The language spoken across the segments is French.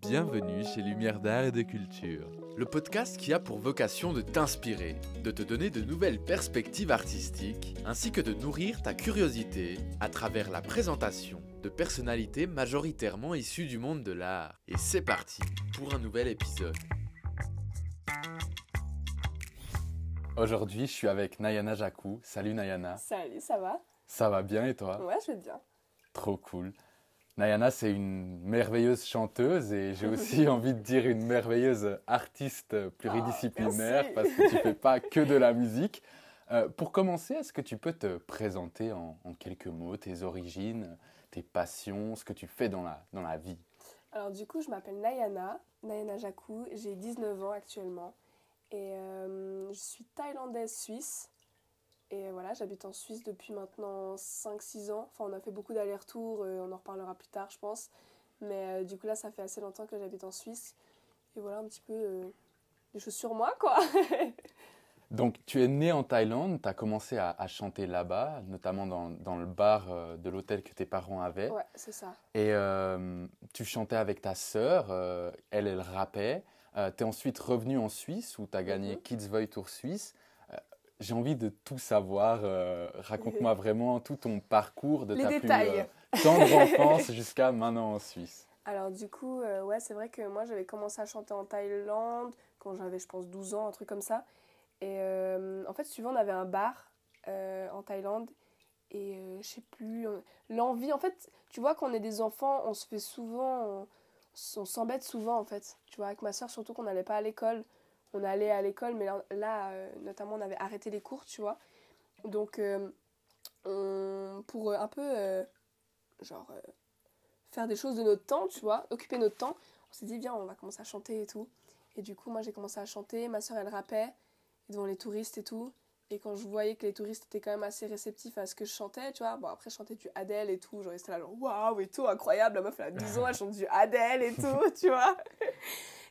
Bienvenue chez Lumière d'Art et de Culture, le podcast qui a pour vocation de t'inspirer, de te donner de nouvelles perspectives artistiques, ainsi que de nourrir ta curiosité à travers la présentation de personnalités majoritairement issues du monde de l'art. Et c'est parti pour un nouvel épisode. Aujourd'hui, je suis avec Nayana Jacou. Salut Nayana. Salut, ça va? Ça va bien et toi? Ouais, je vais bien. Trop cool. Nayana, c'est une merveilleuse chanteuse et j'ai aussi envie de dire une merveilleuse artiste pluridisciplinaire Ah, parce que tu fais pas que de la musique. Euh, pour commencer, est-ce que tu peux te présenter en, en quelques mots tes origines, tes passions, ce que tu fais dans la, dans la vie? Alors du coup, je m'appelle Nayana, Nayana Jakou, j'ai 19 ans actuellement et euh, je suis thaïlandaise suisse. Et voilà, j'habite en Suisse depuis maintenant 5-6 ans. Enfin, on a fait beaucoup d'allers-retours, euh, on en reparlera plus tard, je pense. Mais euh, du coup, là, ça fait assez longtemps que j'habite en Suisse. Et voilà un petit peu euh, les choses sur moi, quoi. Donc, tu es né en Thaïlande, tu as commencé à, à chanter là-bas, notamment dans, dans le bar euh, de l'hôtel que tes parents avaient. ouais, c'est ça. Et tu chantais avec ta sœur, elle, elle rappait. tu es ensuite revenu en Suisse où tu as gagné Mhm. Kids Voice Tour Suisse. J'ai envie de tout savoir. euh, Raconte-moi vraiment tout ton parcours de Les ta détails. plus euh, tendre enfance jusqu'à maintenant en Suisse. Alors du coup, euh, ouais, c'est vrai que moi j'avais commencé à chanter en Thaïlande quand j'avais, je pense, 12 ans, un truc comme ça. Et euh, en fait, suivant, on avait un bar en Thaïlande. Et je sais plus, on- l'envie, en fait, tu vois, quand on est des enfants, on se fait souvent, on, on s'embête souvent en fait. Tu vois, avec ma soeur, surtout qu'on n'allait pas à l'école. On allait à l'école, mais là, euh, notamment, on avait arrêté les cours, tu vois. Donc, euh, pour euh, un peu, genre, faire des choses de notre temps, tu vois, occuper notre temps, on s'est dit, viens, on va commencer à chanter et tout. Et du coup, moi, j'ai commencé à chanter, ma soeur, elle rappait devant les touristes et tout. Et quand je voyais que les touristes étaient quand même assez réceptifs à ce que je chantais, tu vois, bon, après, je chantais du Adele et tout, genre, restais là, genre, waouh et tout, incroyable, la meuf, elle a 10 ans, elle chante du Adele et tout, tu vois.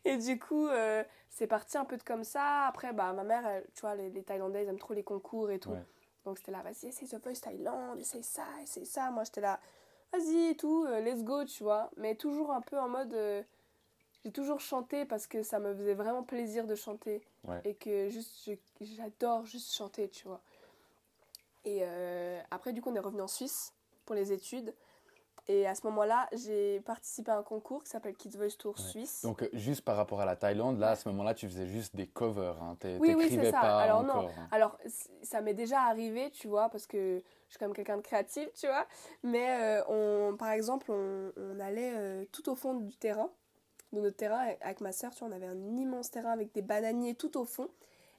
Et du coup, euh, c'est parti un peu de comme ça. Après, bah, ma mère, elle- tu vois, les, les Thaïlandais, ils aiment trop les concours et tout. Ouais. Donc, c'était là, vas-y, essaye The Voice Thaïlande, essaye ça, essaye ça. Moi, j'étais là, vas-y et tout, euh, let's go, tu vois. Mais toujours un peu en mode. euh, j'ai toujours chanté parce que ça me faisait vraiment plaisir de chanter. Ouais. Et que juste, j'adore juste chanter, tu vois. Et euh, après, du coup, on est revenu en Suisse pour les études. Et à ce moment-là, j'ai participé à un concours qui s'appelle Kids Voice Tour Ouais. Suisse. Donc, euh, juste par rapport à la Thaïlande, là, à ce moment-là, tu faisais juste des covers. Hein. Oui, oui, c'est ça. pas Alors, non. encore. hein. Alors, ça m'est déjà arrivé, tu vois, parce que je suis quand même quelqu'un de créatif, tu vois. Mais, euh, on, par exemple, on, on allait euh, tout au fond du terrain, de notre terrain, avec- ma soeur, tu vois, on avait un immense terrain avec des bananiers tout au fond.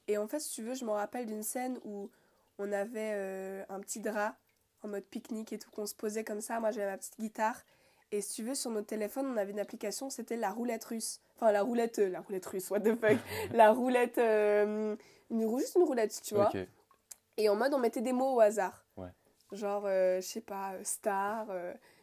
Et en fait, si tu veux, je me rappelle d'une scène où on avait euh, un petit drap en mode pique-nique et tout, qu'on se posait comme ça. Moi, j'avais ma petite guitare. Et si tu veux, sur notre téléphone, on avait une application, c'était la roulette russe. Enfin, la roulette, euh, la roulette russe, what the fuck. la roulette, euh, une, juste une roulette, tu vois. Et en mode, on mettait des mots au hasard. Ouais. Genre, euh, je sais pas, star,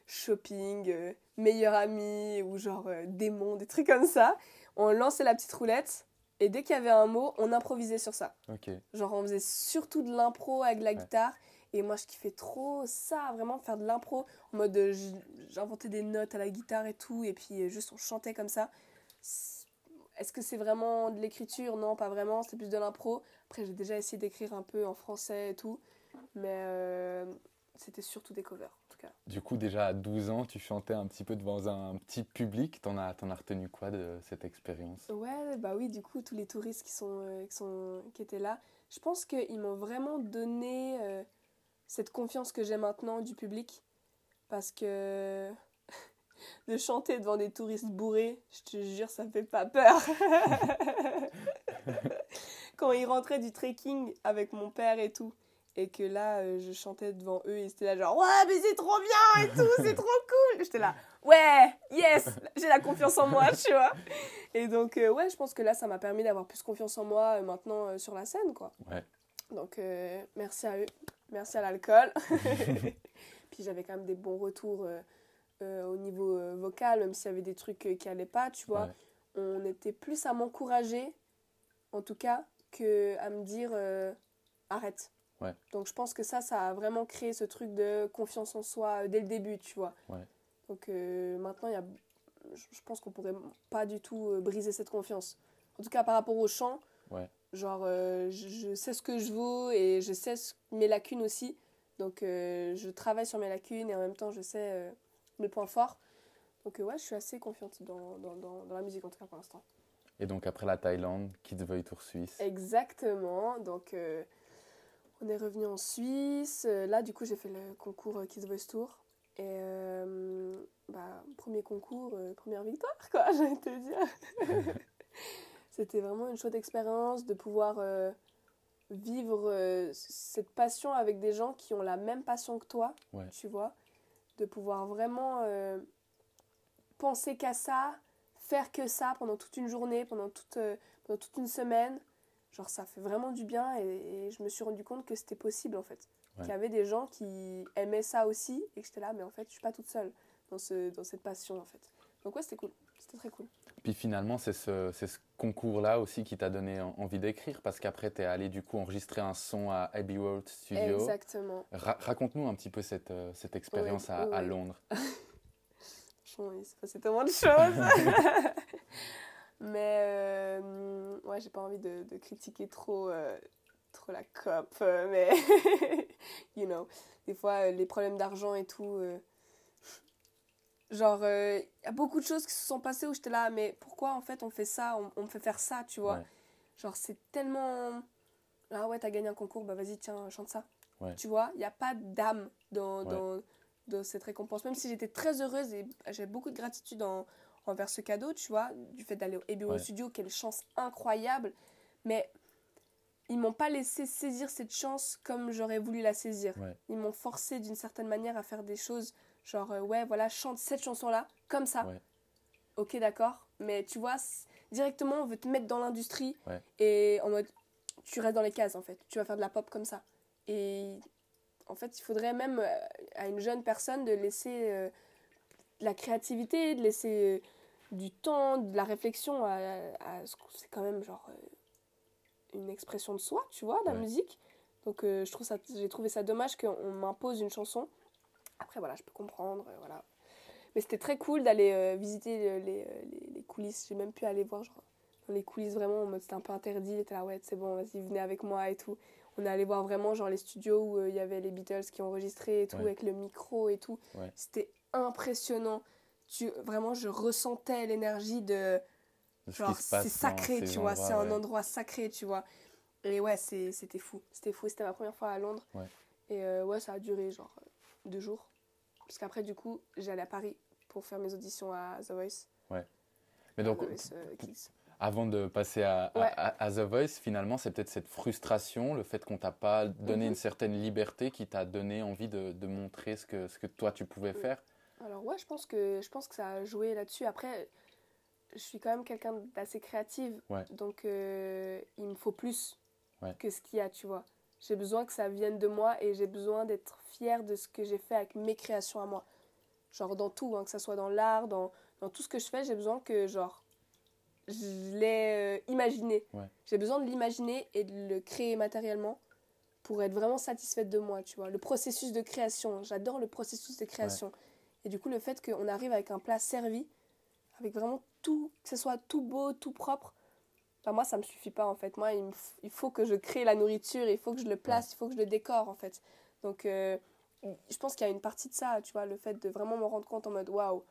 shopping, euh, meilleur ami, ou genre euh, démon, des trucs comme ça. On lançait la petite roulette, et dès qu'il y avait un mot, on improvisait sur ça. Ok. Genre, on faisait surtout de l'impro avec la Ouais. guitare. Et moi, je kiffais trop ça, vraiment faire de l'impro. En mode, euh, j'inventais des notes à la guitare et tout, et puis juste on chantait comme ça. Est-ce que c'est vraiment de l'écriture? Non, pas vraiment, c'est plus de l'impro. Après, j'ai déjà essayé d'écrire un peu en français et tout, mais c'était surtout des covers, Du coup, déjà à 12 ans, tu chantais un petit peu devant un petit public. T'en as, as retenu quoi de cette expérience? Ouais, bah oui, du coup, tous les touristes qui, sont, euh, qui, sont, qui étaient là, je pense qu'ils m'ont vraiment donné euh, cette confiance que j'ai maintenant du public. Parce que de chanter devant des touristes bourrés, je te jure, ça fait pas peur. Quand ils rentraient du trekking avec mon père et tout, et que là, euh, je chantais devant eux, et c'était là genre, ouais, mais c'est trop bien et tout, c'est trop cool. J'étais là, ouais, yes, j'ai la confiance en moi, tu vois. Et donc, euh, ouais, je pense que là, ça m'a permis d'avoir plus confiance en moi euh, maintenant euh, sur la scène, quoi. Ouais. Donc, merci à eux. Merci à l'alcool. Puis j'avais quand même des bons retours au niveau vocal, même s'il y avait des trucs qui allaient pas, tu vois. Ouais. On était plus à m'encourager, en tout cas, que à me dire arrête. Ouais. Donc je pense que ça, ça a vraiment créé ce truc de confiance en soi euh, dès le début, tu vois. Ouais. Donc euh, maintenant, il y a je pense qu'on pourrait pas du tout euh, briser cette confiance. En tout cas, par rapport au chant, Ouais. genre, euh, je, sais ce que je vaux et je sais ce- mes lacunes aussi. Donc, euh, je travaille sur mes lacunes et en même temps, je sais mes points forts. Donc, ouais, je suis assez confiante dans, dans, dans, dans la musique, en tout cas pour l'instant. Et donc après la Thaïlande, Kids Tour Suisse. Exactement. Donc, on est revenu en Suisse. Euh, Là, du coup, j'ai fait le concours euh, Kids Voice Tour. Et euh, bah, premier concours, euh, première victoire, quoi, j'ai envie de te dire. C'était vraiment une chouette expérience de pouvoir euh, vivre cette passion avec des gens qui ont la même passion que toi, Ouais. tu vois. De pouvoir vraiment penser qu'à ça, faire que ça pendant toute une journée, pendant toute, pendant toute une semaine. Genre, ça fait vraiment du bien et, et je me suis rendu compte que c'était possible en fait. Ouais. Qu'il y avait des gens qui aimaient ça aussi et que j'étais là, mais en fait, je suis pas toute seule dans, ce, dans cette passion en fait. Donc, ouais, c'était cool. C'était très cool. Puis finalement, c'est ce, c'est ce concours-là aussi qui t'a donné en- envie d'écrire parce qu'après, tu es allé du coup enregistrer un son à Abbey Road Studio. Exactement. Ra- Raconte-nous un petit peu cette, euh, cette expérience Ouais, à. Londres. Franchement, il s'est passé tellement de choses. Mais euh, ouais, j'ai pas envie de, de critiquer trop, euh, trop la COP. euh, mais, you know, des fois, les problèmes d'argent et tout. genre, il y a beaucoup de choses qui se sont passées où j'étais là, mais pourquoi en fait on fait ça on, on me fait faire ça, tu vois? Ouais. Genre, c'est tellement. Ah ouais, t'as gagné un concours, bah vas-y, tiens, chante ça. Ouais. Tu vois, il n'y a pas d'âme dans, Ouais. dans, dans cette récompense. Même si j'étais très heureuse et j'ai beaucoup de gratitude en- envers ce cadeau, tu vois, du fait d'aller au Ouais. Studio, quelle chance incroyable. Mais ils m'ont pas laissé saisir cette chance comme j'aurais voulu la saisir. Ouais. Ils m'ont forcé d'une certaine manière à faire des choses, genre, euh, ouais, voilà, chante cette chanson-là, comme ça. Ouais. Ok, d'accord. Mais tu vois, directement, on veut te mettre dans l'industrie et en mode, tu restes dans les cases en fait. Tu vas faire de la pop comme ça. Et en fait, il faudrait même euh, à une jeune personne de laisser euh, de la créativité, de laisser du temps, de la réflexion à, à ce que c'est quand même genre euh, une expression de soi, tu vois, la Ouais. musique. Donc euh, je trouve ça, j'ai trouvé ça dommage qu'on m'impose une chanson. Après voilà, je peux comprendre, euh, voilà. Mais c'était très cool d'aller visiter les, les, les coulisses. J'ai même pu aller voir genre, dans les coulisses vraiment en mode c'était un peu interdit. Là, ouais, c'est bon, vas-y, venez avec moi et tout. On est allé voir vraiment genre les studios où il y avait les Beatles qui enregistraient et tout, Ouais. avec le micro et tout. Ouais. C'était impressionnant. Tu, vraiment, je ressentais l'énergie de. Ce Genre, c'est sacré, tu vois. C'est un ouais. endroit sacré, tu vois. Et ouais, c'était fou. C'était fou. C'était ma première fois à Londres. Ouais. Et euh, ouais, ça a duré genre euh, deux jours. Parce qu'après, du coup, j'allais à Paris pour faire mes auditions à The Voice. Mais donc, Voice euh, avant de passer à, à- Ouais. à- à The Voice, finalement, c'est peut-être cette frustration, le fait qu'on t'a pas donné Mhm. une certaine liberté qui t'a donné envie de, de montrer ce que, ce que toi tu pouvais Oui. faire. Alors ouais, je pense que je pense que ça a joué là-dessus. Après, je suis quand même quelqu'un d'assez créative, Ouais. donc euh, il me faut plus Ouais. que ce qu'il y a, tu vois. J'ai besoin que ça vienne de moi et j'ai besoin d'être fière de ce que j'ai fait avec mes créations à moi. Genre dans tout, hein, que ça soit dans l'art, dans, dans tout ce que je fais, j'ai besoin que genre je l'ai euh, imaginé. Ouais. J'ai besoin de l'imaginer et de le créer matériellement pour être vraiment satisfaite de moi, tu vois. Le processus de création, j'adore le processus de création. Et du coup, le fait qu'on arrive avec un plat servi, avec vraiment tout, que ce soit tout beau, tout propre, enfin, moi, ça me suffit pas en fait. Moi, il, me f- il faut que je crée la nourriture, il faut que je le place, il faut que je le décore en fait. Donc, euh, je pense qu'il y a une partie de ça, tu vois, le fait de vraiment me rendre compte en mode waouh.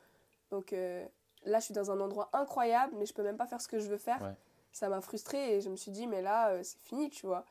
Donc euh, là, je suis dans un endroit incroyable, mais je peux même pas faire ce que je veux faire. Ouais. Ça m'a frustrée et je me suis dit, mais là, euh, c'est fini, tu vois.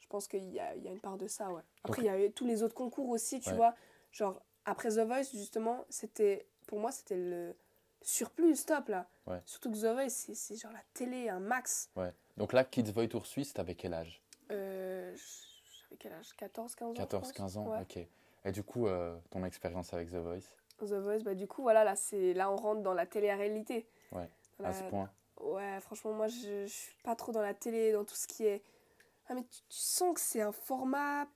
Je pense qu'il y y a une part de ça, ouais. Après, il y a eu tous les autres concours aussi, tu Ouais. vois. Genre, après The Voice, justement, c'était, pour moi, c'était le surplus, stop, là. Ouais. Surtout que The Voice, c'est, genre la télé, un max. Ouais. Donc là, Kids Voice Tour Suisse, t'avais quel âge? Euh, j'avais quel âge? 14, 15 ans je 14, pense 15 ans Ouais. Ok. Et du coup, euh, ton expérience avec The Voice, The Voice, bah du coup, voilà, là, c'est, là on rentre dans la télé-réalité. Ouais, à ce point Ouais, franchement, moi, je, je suis pas trop dans la télé, dans tout ce qui est... Ah, mais tu, tu sens que c'est un format...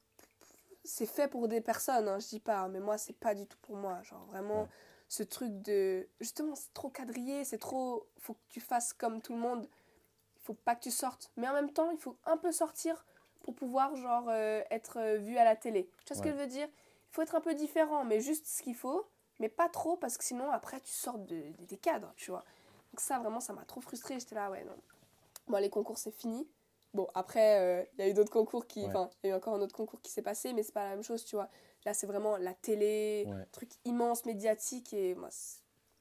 C'est fait pour des personnes, hein, je dis pas, mais moi, c'est pas du tout pour moi. Genre, vraiment, Ouais. ce truc de... Justement, c'est trop quadrillé, c'est trop... Faut que tu fasses comme tout le monde. Il faut pas que tu sortes. Mais en même temps, il faut un peu sortir pour pouvoir, genre, euh, être euh, vu à la télé. Tu vois ce que je veux dire? Il faut être un peu différent, mais juste ce qu'il faut. mais pas trop parce que sinon après tu sors de, des cadres, tu vois. Donc ça vraiment ça m'a trop frustrée, j'étais là ouais non. Bon les concours c'est fini. Bon après euh, il y a eu d'autres concours qui enfin il y a eu encore un autre concours qui s'est passé mais c'est pas la même chose, tu vois. Là c'est vraiment la télé, truc immense médiatique et moi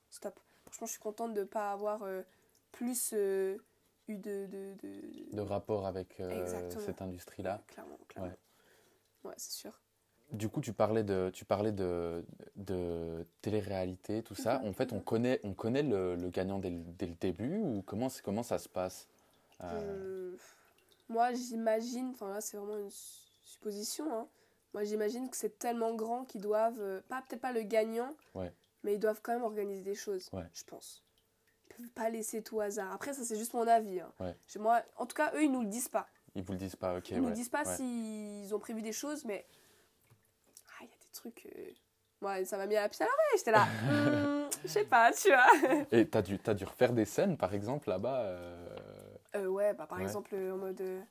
stop. Franchement je suis contente de pas avoir euh, plus euh, eu de de, de... de rapport avec cette industrie là. clairement, clairement. Ouais, c'est sûr. Du coup, tu parlais de, tu parlais de, de télé-réalité, tout ça. En fait, on connaît, on connaît le, le gagnant dès le, dès le, début ou comment, comment ça se passe euh... moi, j'imagine, enfin là, c'est vraiment une supposition. Hein. Moi, j'imagine que c'est tellement grand qu'ils doivent, euh, pas peut-être pas le gagnant, ouais. mais ils doivent quand même organiser des choses, ouais. je pense. Ils peuvent pas laisser tout au hasard. Après, ça, c'est juste mon avis. Hein. Ouais. Moi, en tout cas, eux, ils nous le disent pas. Ils vous le disent pas, ok. Ils nous disent pas s'ils ont prévu des choses, mais ah, il y a des trucs. Euh... Ouais, ça m'a mis à la puce à l'oreille. J'étais là, hmm, je sais pas, tu vois. Et t'as dû, as dû refaire des scènes, par exemple, là-bas euh... Euh, Ouais, bah, par exemple, en mode. Euh,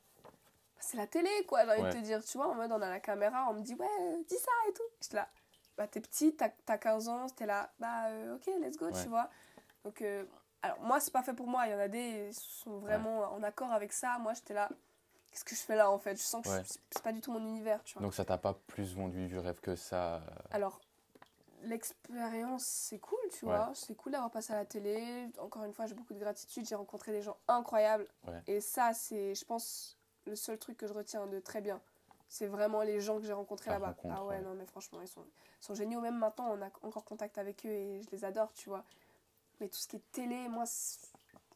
c'est la télé, quoi, j'ai envie de te dire, tu vois. En mode, on a la caméra, on me dit, ouais, dis ça et tout. J'étais là, bah, t'es petite, t'as as 15 ans, t'es là, bah, euh, ok, let's go, tu vois. Donc, euh, alors, moi, c'est pas fait pour moi. Il y en a des qui sont vraiment en accord avec ça. Moi, j'étais là, qu'est-ce que je fais là en fait? Je sens que c'est pas du tout mon univers, tu vois. Donc ça t'a pas plus vendu du rêve que ça Alors, l'expérience, c'est cool, tu vois. C'est cool d'avoir passé à la télé. Encore une fois, j'ai beaucoup de gratitude. J'ai rencontré des gens incroyables. Et ça, c'est, je pense, le seul truc que je retiens de très bien. C'est vraiment les gens que j'ai rencontrés là-bas. Ah ouais, non, mais franchement, ils sont, ils sont géniaux. Même maintenant, on a encore contact avec eux et je les adore, tu vois. Mais tout ce qui est télé, moi,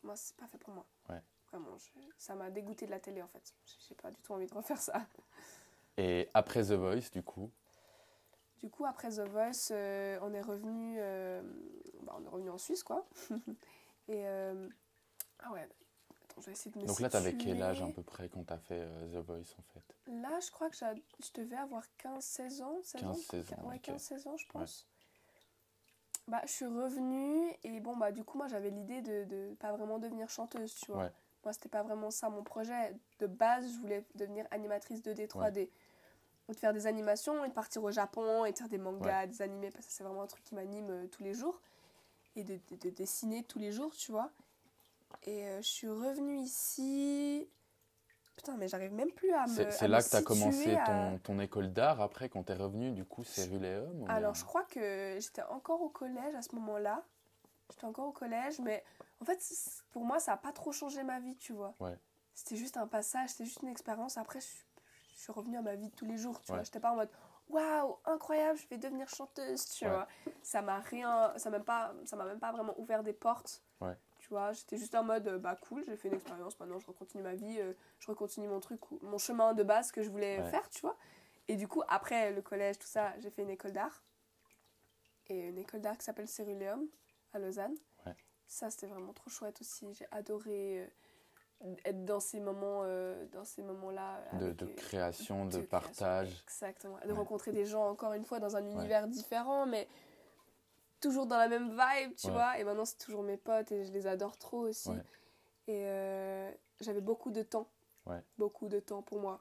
moi c'est pas fait pour moi. Vraiment, ça m'a dégoûté de la télé en fait. J'ai pas du tout envie de refaire ça. Et après The Voice, du coup Du coup, après The Voice, euh, on est revenu, euh, bah, on est revenu en Suisse, quoi. Et euh, ah ouais. Attends, je vais essayer de me Donc là, t'avais quel âge à peu près quand t'as fait The Voice en fait? Là, je crois que je devais avoir 15-16 ans. 16 ans 16 ans. Ouais, 15-16 ans, je pense. Bah, je suis revenue et bon, bah, du coup, moi, j'avais l'idée de, de pas vraiment devenir chanteuse, tu vois. Ouais. Moi, c'était pas vraiment ça mon projet. De base, je voulais devenir animatrice 2D, 3D. Ouais. De faire des animations et de partir au Japon et de faire des mangas, ouais. des animés, parce que c'est vraiment un truc qui m'anime euh, tous les jours. Et de, de, de, dessiner tous les jours, tu vois. Et euh, je suis revenue ici. Putain, mais j'arrive même plus à me. C'est là que tu as commencé à... ton, ton, école d'art après, quand tu es revenu, du coup, c'est Ruléum Alors, je crois que j'étais encore au collège à ce moment-là. J'étais encore au collège, mais en fait, pour moi, ça n'a pas trop changé ma vie, tu vois. Ouais. C'était juste un passage, c'était juste une expérience. Après, je, je, suis revenue à ma vie de tous les jours, tu ouais. vois. J'étais pas en mode waouh, incroyable, je vais devenir chanteuse, tu ouais. vois. Ça m'a rien, ça m'a pas, ça m'a même pas vraiment ouvert des portes. Ouais. Tu vois, j'étais juste en mode bah cool, j'ai fait une expérience, maintenant je recontinue ma vie, euh, je recontinue mon truc, mon chemin de base que je voulais faire, tu vois. Et du coup, après le collège, tout ça, j'ai fait une école d'art. Et une école d'art qui s'appelle Céruléum à Lausanne. Ça, c'était vraiment trop chouette aussi. J'ai adoré euh, être dans ces moments, euh, dans ces moments-là. De, de, création, de, de partage. Création. Exactement. De ouais. rencontrer des gens, encore une fois, dans un univers ouais. différent, mais toujours dans la même vibe, tu ouais. vois. Et maintenant, c'est toujours mes potes et je les adore trop aussi. Et euh, j'avais beaucoup de temps. Beaucoup de temps pour moi.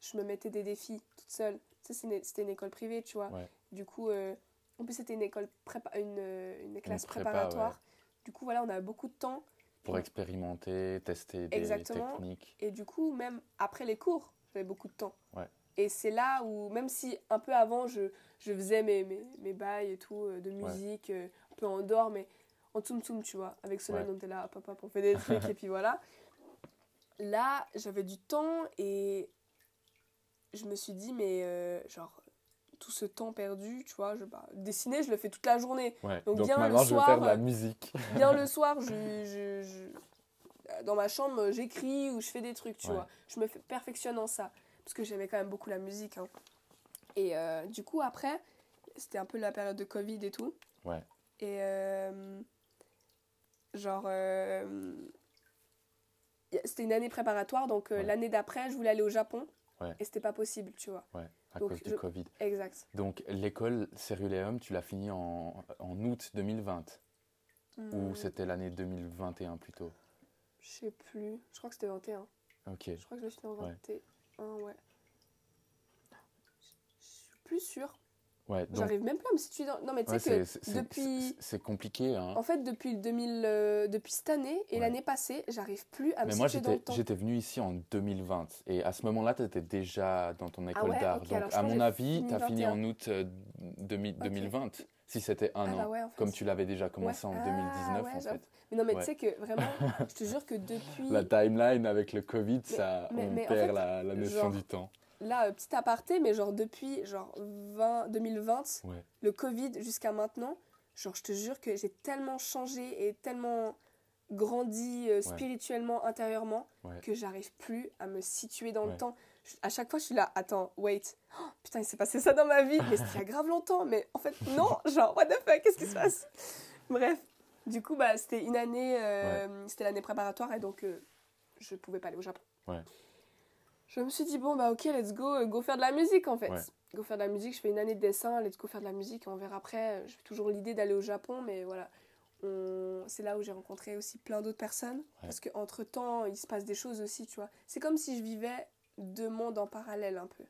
Je me mettais des défis toute seule. Sais, c'était une école privée, tu vois. Du coup, euh, en plus, c'était une école prépa une, une classe une prépa, préparatoire. Du coup, voilà, on avait beaucoup de temps. Pour expérimenter, tester des Exactement. techniques. Et du coup, même après les cours, j'avais beaucoup de temps. Ouais. Et c'est là où, même si un peu avant, je, je faisais mes, mes, mes bails et tout, de musique, ouais. un peu en dehors, mais en tsum tsum, tu vois. Avec Solène, ouais. on était là, hop, on fait des trucs, et puis voilà. Là, j'avais du temps et je me suis dit, mais euh, genre, tout ce temps perdu, tu vois, je, bah, dessiner, je le fais toute la journée. Ouais. Donc, Donc bien maintenant, le soir, je vais faire de la musique. bien le soir, je, je, je, dans ma chambre, j'écris ou je fais des trucs, tu ouais. vois. Je me perfectionne en ça. Parce que j'aimais quand même beaucoup la musique. Hein. Et euh, du coup, après, c'était un peu la période de Covid et tout. Ouais. Et euh, genre, euh, c'était une année préparatoire. Donc ouais. l'année d'après, je voulais aller au Japon. Ouais. Et c'était pas possible, tu vois. Ouais, à Donc, cause du je... Covid. Exact. Donc l'école Céruléum, tu l'as fini en, en août 2020 Hmm. Ou c'était l'année 2021 plutôt? Je sais plus. Je crois que c'était 21. Ok. Je crois que je l'ai fini en 21, ouais. ouais. Je suis plus sûre. Ouais, donc J'arrive même plus à me situer dans. Non, mais tu ouais, sais que depuis. c'est compliqué. Hein. En fait, depuis, le 2000, euh, depuis cette année et Ouais. l'année passée, j'arrive plus à me Mais moi, situer dans j'étais le temps. j'étais venu ici en 2020. Et à ce moment-là, tu étais déjà dans ton école Ah ouais, d'art. Donc, à mon avis, tu as fini 21. en août euh, 2000 Ok. 2020. Si c'était un Ah an. bah en fait. Comme tu l'avais déjà commencé en Ah 2019, ouais, en fait. Mais non, mais tu sais que vraiment, je te jure que depuis. La timeline avec le Covid, Mais- ça, mais- on en perd fait, la, la notion genre- du temps. Là, euh, petit aparté, mais genre depuis genre 20, 2020, Ouais. le Covid jusqu'à maintenant, genre je te jure que j'ai tellement changé et tellement grandi euh, spirituellement, intérieurement, Ouais. que j'arrive plus à me situer dans le temps. Je- à chaque fois, je suis là, attends, wait, Oh, putain, il s'est passé ça dans ma vie, mais c'était il y a grave longtemps, mais en fait, non, genre, what the fuck, qu'est-ce qui se passe? Bref, du coup, bah, c'était une année, euh, c'était l'année préparatoire et donc je pouvais pas aller au Japon. Ouais. Je me suis dit, bon, bah ok, let's go, euh, go faire de la musique en fait. Ouais. Go faire de la musique, je fais une année de dessin, let's go faire de la musique, on verra après. J'ai toujours l'idée d'aller au Japon, mais voilà. On- C'est là où j'ai rencontré aussi plein d'autres personnes. Parce qu'entre temps, il se passe des choses aussi, tu vois. C'est comme si je vivais deux mondes en parallèle un peu.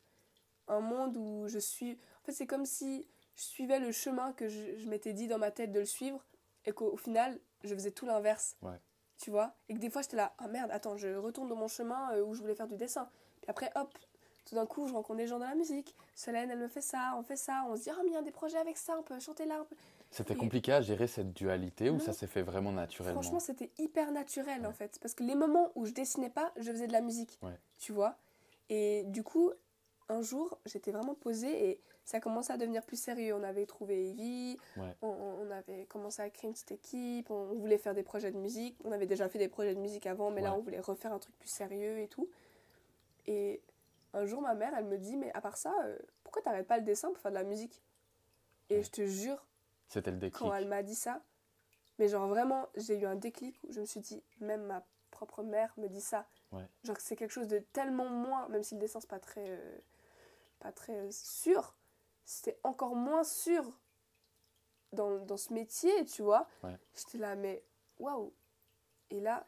Un monde où je suis. En fait, c'est comme si je suivais le chemin que je, je m'étais dit dans ma tête de le suivre et qu'au au final, je faisais tout l'inverse. Ouais. Tu vois? Et que des fois, j'étais là, ah merde, attends, je retourne dans mon chemin euh, où je voulais faire du dessin. Puis après, hop, tout d'un coup, je rencontre des gens dans la musique. Solène, elle me fait ça, on fait ça. On se dit, ah, mais il y a des projets avec ça, on peut chanter là. peut- C'était Et- compliqué à gérer cette dualité ou ça s'est fait vraiment naturellement? Franchement, c'était hyper naturel Ouais. en fait. Parce que les moments où je dessinais pas, je faisais de la musique. Ouais. Tu vois Et du coup, un jour, j'étais vraiment posée et ça commençait à devenir plus sérieux. On avait trouvé Evie, Ouais. on, avait commencé à créer une petite équipe, on, on voulait faire des projets de musique. On avait déjà fait des projets de musique avant, mais là, on voulait refaire un truc plus sérieux et tout. Et un jour, ma mère, elle me dit Mais à part ça, euh, pourquoi t'arrêtes pas le dessin pour faire de la musique? Et Ouais. je te jure, C'était le déclic. quand elle m'a dit ça. Mais genre vraiment, j'ai eu un déclic où je me suis dit, même ma propre mère me dit ça. Ouais. Genre que c'est quelque chose de tellement moins, même si le dessin c'est pas très, euh, pas très euh, sûr, c'était encore moins sûr dans, dans ce métier, tu vois. Ouais. J'étais là, mais waouh. Et là,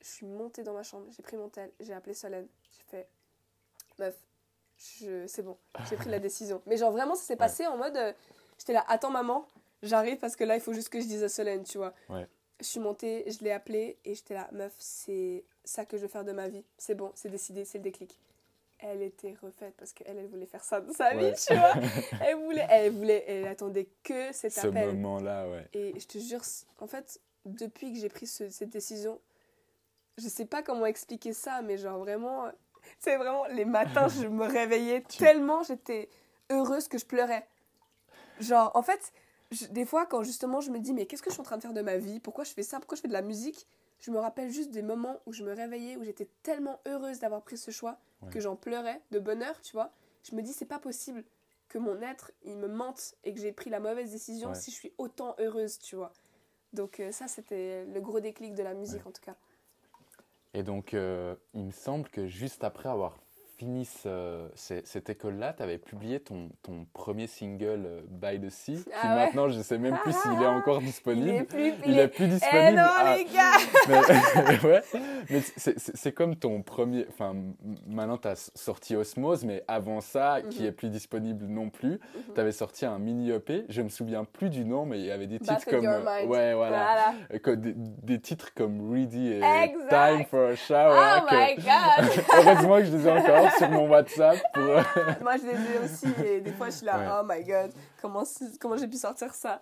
je suis montée dans ma chambre, j'ai pris mon tel, j'ai appelé Solène, meuf, je- c'est bon, j'ai pris la décision. Mais genre vraiment, ça s'est passé en mode, euh, j'étais là, attends maman, j'arrive parce que là, il faut juste que je dise à Solène, tu vois. Ouais. Je suis montée, je l'ai appelée et j'étais là, meuf, c'est ça que je veux faire de ma vie. C'est bon, c'est décidé, c'est le déclic. Elle était refaite parce qu'elle, elle voulait faire ça de sa Ouais. vie, tu vois. Elle voulait, elle voulait, elle attendait que cet Ce appel. moment-là, ouais. Et je te jure, en fait, depuis que j'ai pris ce- cette décision, je sais pas comment expliquer ça, mais genre vraiment, c'est vraiment les matins, je me réveillais tellement j'étais heureuse que je pleurais. Genre, en fait, je- des fois, quand justement je me dis, mais qu'est-ce que je suis en train de faire de ma vie? Pourquoi je fais ça? Pourquoi je fais de la musique? Je me rappelle juste des moments où je me réveillais, où j'étais tellement heureuse d'avoir pris ce choix Ouais. que j'en pleurais de bonheur, tu vois. Je me dis, c'est pas possible que mon être, il me mente et que j'ai pris la mauvaise décision Ouais. si je suis autant heureuse, tu vois. Donc euh, ça, c'était le gros déclic de la musique, en tout cas. Et donc, euh, il me semble que juste après avoir fini ce- ce- cette école-là, tu avais publié ton, ton premier single euh, By the Sea, qui Ah ouais maintenant, je sais même plus s'il est encore Il est disponible. plus... Il est plus Eh disponible. non, Ah, les gars mais, ouais, mais c'est- comme ton premier. Enfin, maintenant, tu as sorti Osmose, mais avant ça, qui Mhm. est plus disponible non plus, Mhm. tu avais sorti un mini EP. Je me souviens plus du nom, mais il y avait des titres comme. Euh. Ouais, voilà. Voilà. Euh, des, des titres comme Ready et Exact. Time for a Shower. Oh que- my god Heureusement que je les ai encore sur mon WhatsApp. Pour... euh, Moi, je les ai aussi et des fois, je suis là, Ouais. oh my god, comment, comment j'ai pu sortir ça?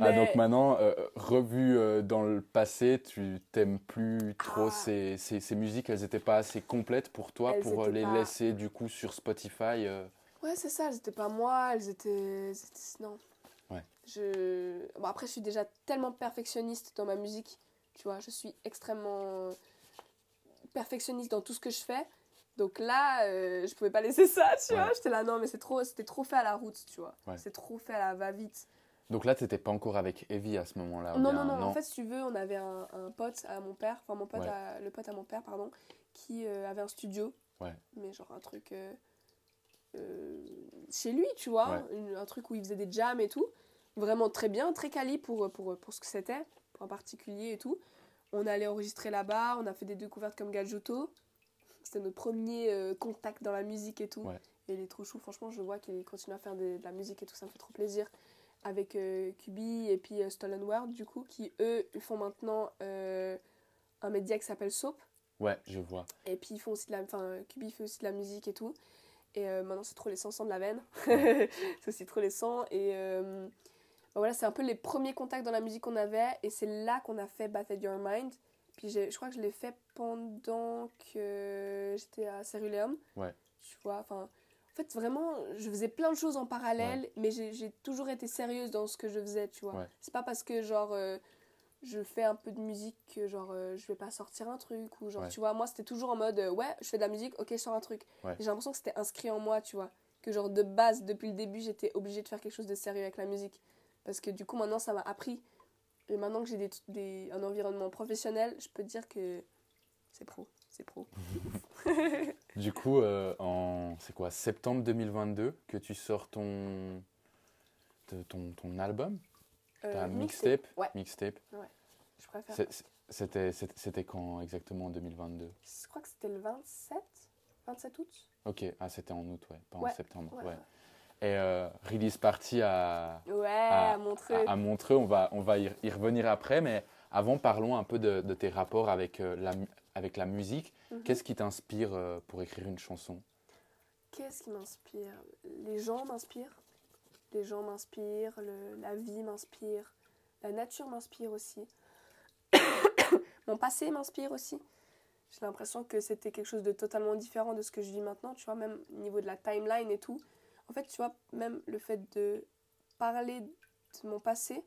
Ah, donc maintenant, euh, revu euh, dans le passé, tu t'aimes plus trop Ah. ces, ces, ces musiques, elles n'étaient pas assez complètes pour toi Elles pour euh, les pas- laisser du coup sur Spotify euh, Ouais, c'est ça, elles étaient pas moi, elles étaient. elles étaient- Non. Ouais. Je... Bon, après, je suis déjà tellement perfectionniste dans ma musique, tu vois, je suis extrêmement perfectionniste dans tout ce que je fais. Donc là, euh, je pouvais pas laisser ça, tu Ouais. vois. J'étais là, non, mais c'est trop, c'était trop fait à la route, tu vois. Ouais. C'est trop fait à la va-vite. Donc là, tu n'étais pas encore avec Evie à ce moment-là Non, non, non, En fait, si tu veux, on avait un, un pote à mon père, enfin mon pote Ouais. à, le pote à mon père, pardon, qui euh, avait un studio. Ouais. Mais genre un truc euh, chez lui, tu vois. Une- un truc où il faisait des jams et tout. Vraiment très bien, très quali pour, pour, pour ce que c'était, en particulier et tout. On allait enregistrer là-bas, on a fait des découvertes comme Gajuto. C'était notre premier euh, contact dans la musique et tout. Ouais. Et il est trop chou, franchement, je vois qu'il continue à faire de, de la musique et tout, ça me fait trop plaisir. Avec euh, Kubi et puis euh, Stolen World, du coup, qui eux font maintenant euh, un média qui s'appelle Soap. Ouais, je vois. Et puis ils font aussi de la, enfin, Kubi fait aussi de la musique et tout. Et euh, maintenant c'est trop les 100 de la veine. c'est aussi trop les 100. Et bah voilà, c'est un peu les premiers contacts dans la musique qu'on avait. Et c'est là qu'on a fait Bathed Your Mind. Puis je crois que je l'ai fait pendant que j'étais à Ceruleum. Ouais. Tu vois, enfin. En fait, vraiment, je faisais plein de choses en parallèle, mais j'ai toujours été sérieuse dans ce que je faisais, tu vois. Ouais. C'est pas parce que, genre, euh, je fais un peu de musique que, genre, euh, je vais pas sortir un truc, ou genre, Ouais. tu vois, moi, c'était toujours en mode, euh, ouais, je fais de la musique, ok, je sors un truc. Ouais. J'ai l'impression que c'était inscrit en moi, tu vois. Que, genre, de base, depuis le début, j'étais obligée de faire quelque chose de sérieux avec la musique. Parce que, du coup, maintenant, ça m'a appris. Et maintenant que j'ai des, des- un environnement professionnel, je peux te dire que c'est pro. C'est pro. Du coup, euh, en c'est quoi, septembre 2022 que tu sors ton ton, ton album, Euh, ta mixtape. mixtape, Ouais, mixtape. je préfère. C'était c'était quand exactement en 2022 Je crois que c'était le 27 27 août Ok, ah c'était en août, ouais, pas en septembre. Ouais. Et euh, release party à, Ouais, à, à Montreux. à- à Montreux, on va, on va y, y revenir après, mais avant parlons un peu de, de tes rapports avec, euh, la, mu- avec la musique. Mhm. Qu'est-ce qui t'inspire euh, pour écrire une chanson? Qu'est-ce qui m'inspire? Les gens m'inspirent. Les gens m'inspirent, la vie m'inspire, la nature m'inspire aussi. Mon passé m'inspire aussi. J'ai l'impression que c'était quelque chose de totalement différent de ce que je vis maintenant, tu vois, même au niveau de la timeline et tout. En fait, tu vois, même le fait de parler de mon passé,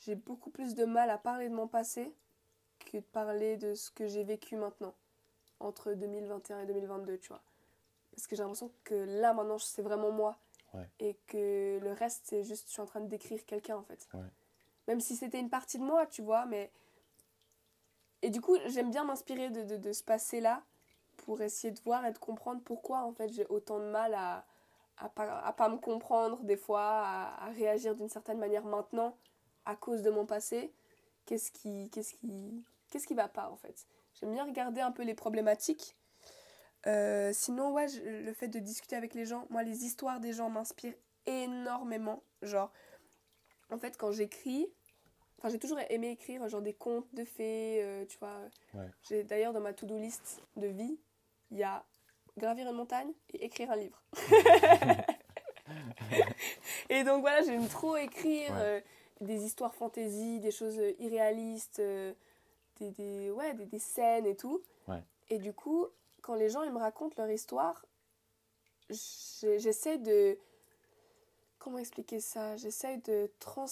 j'ai beaucoup plus de mal à parler de mon passé que de parler de ce que j'ai vécu maintenant, entre 2021 et 2022, tu vois. Parce que j'ai l'impression que là, maintenant, c'est vraiment moi. Ouais. Et que le reste, c'est juste, je suis en train de décrire quelqu'un, en fait. Ouais. Même si c'était une partie de moi, tu vois, mais... Et du coup, j'aime bien m'inspirer de, de, de ce passé-là pour essayer de voir et de comprendre pourquoi, en fait, j'ai autant de mal à, à, pas, à pas me comprendre des fois, à, à réagir d'une certaine manière maintenant à cause de mon passé. Qu'est-ce qui, qu'est-ce qui, qu'est-ce qui va pas, en fait J'aime bien regarder un peu les problématiques. Euh, sinon, ouais, je- le fait de discuter avec les gens, moi, les histoires des gens m'inspirent énormément. Genre, en fait, quand j'écris, enfin, j'ai toujours aimé écrire genre des contes de fées, euh, tu vois. Ouais. J'ai d'ailleurs dans ma to-do list de vie, il y a gravir une montagne et écrire un livre. et donc voilà, j'aime trop écrire Ouais. euh, des histoires fantasy, des choses euh, irréalistes, euh, des, des, ouais, des, des scènes et tout. Ouais. Et du coup, quand les gens ils me racontent leur histoire, j'essaie de. Comment expliquer ça? J'essaie de, trans...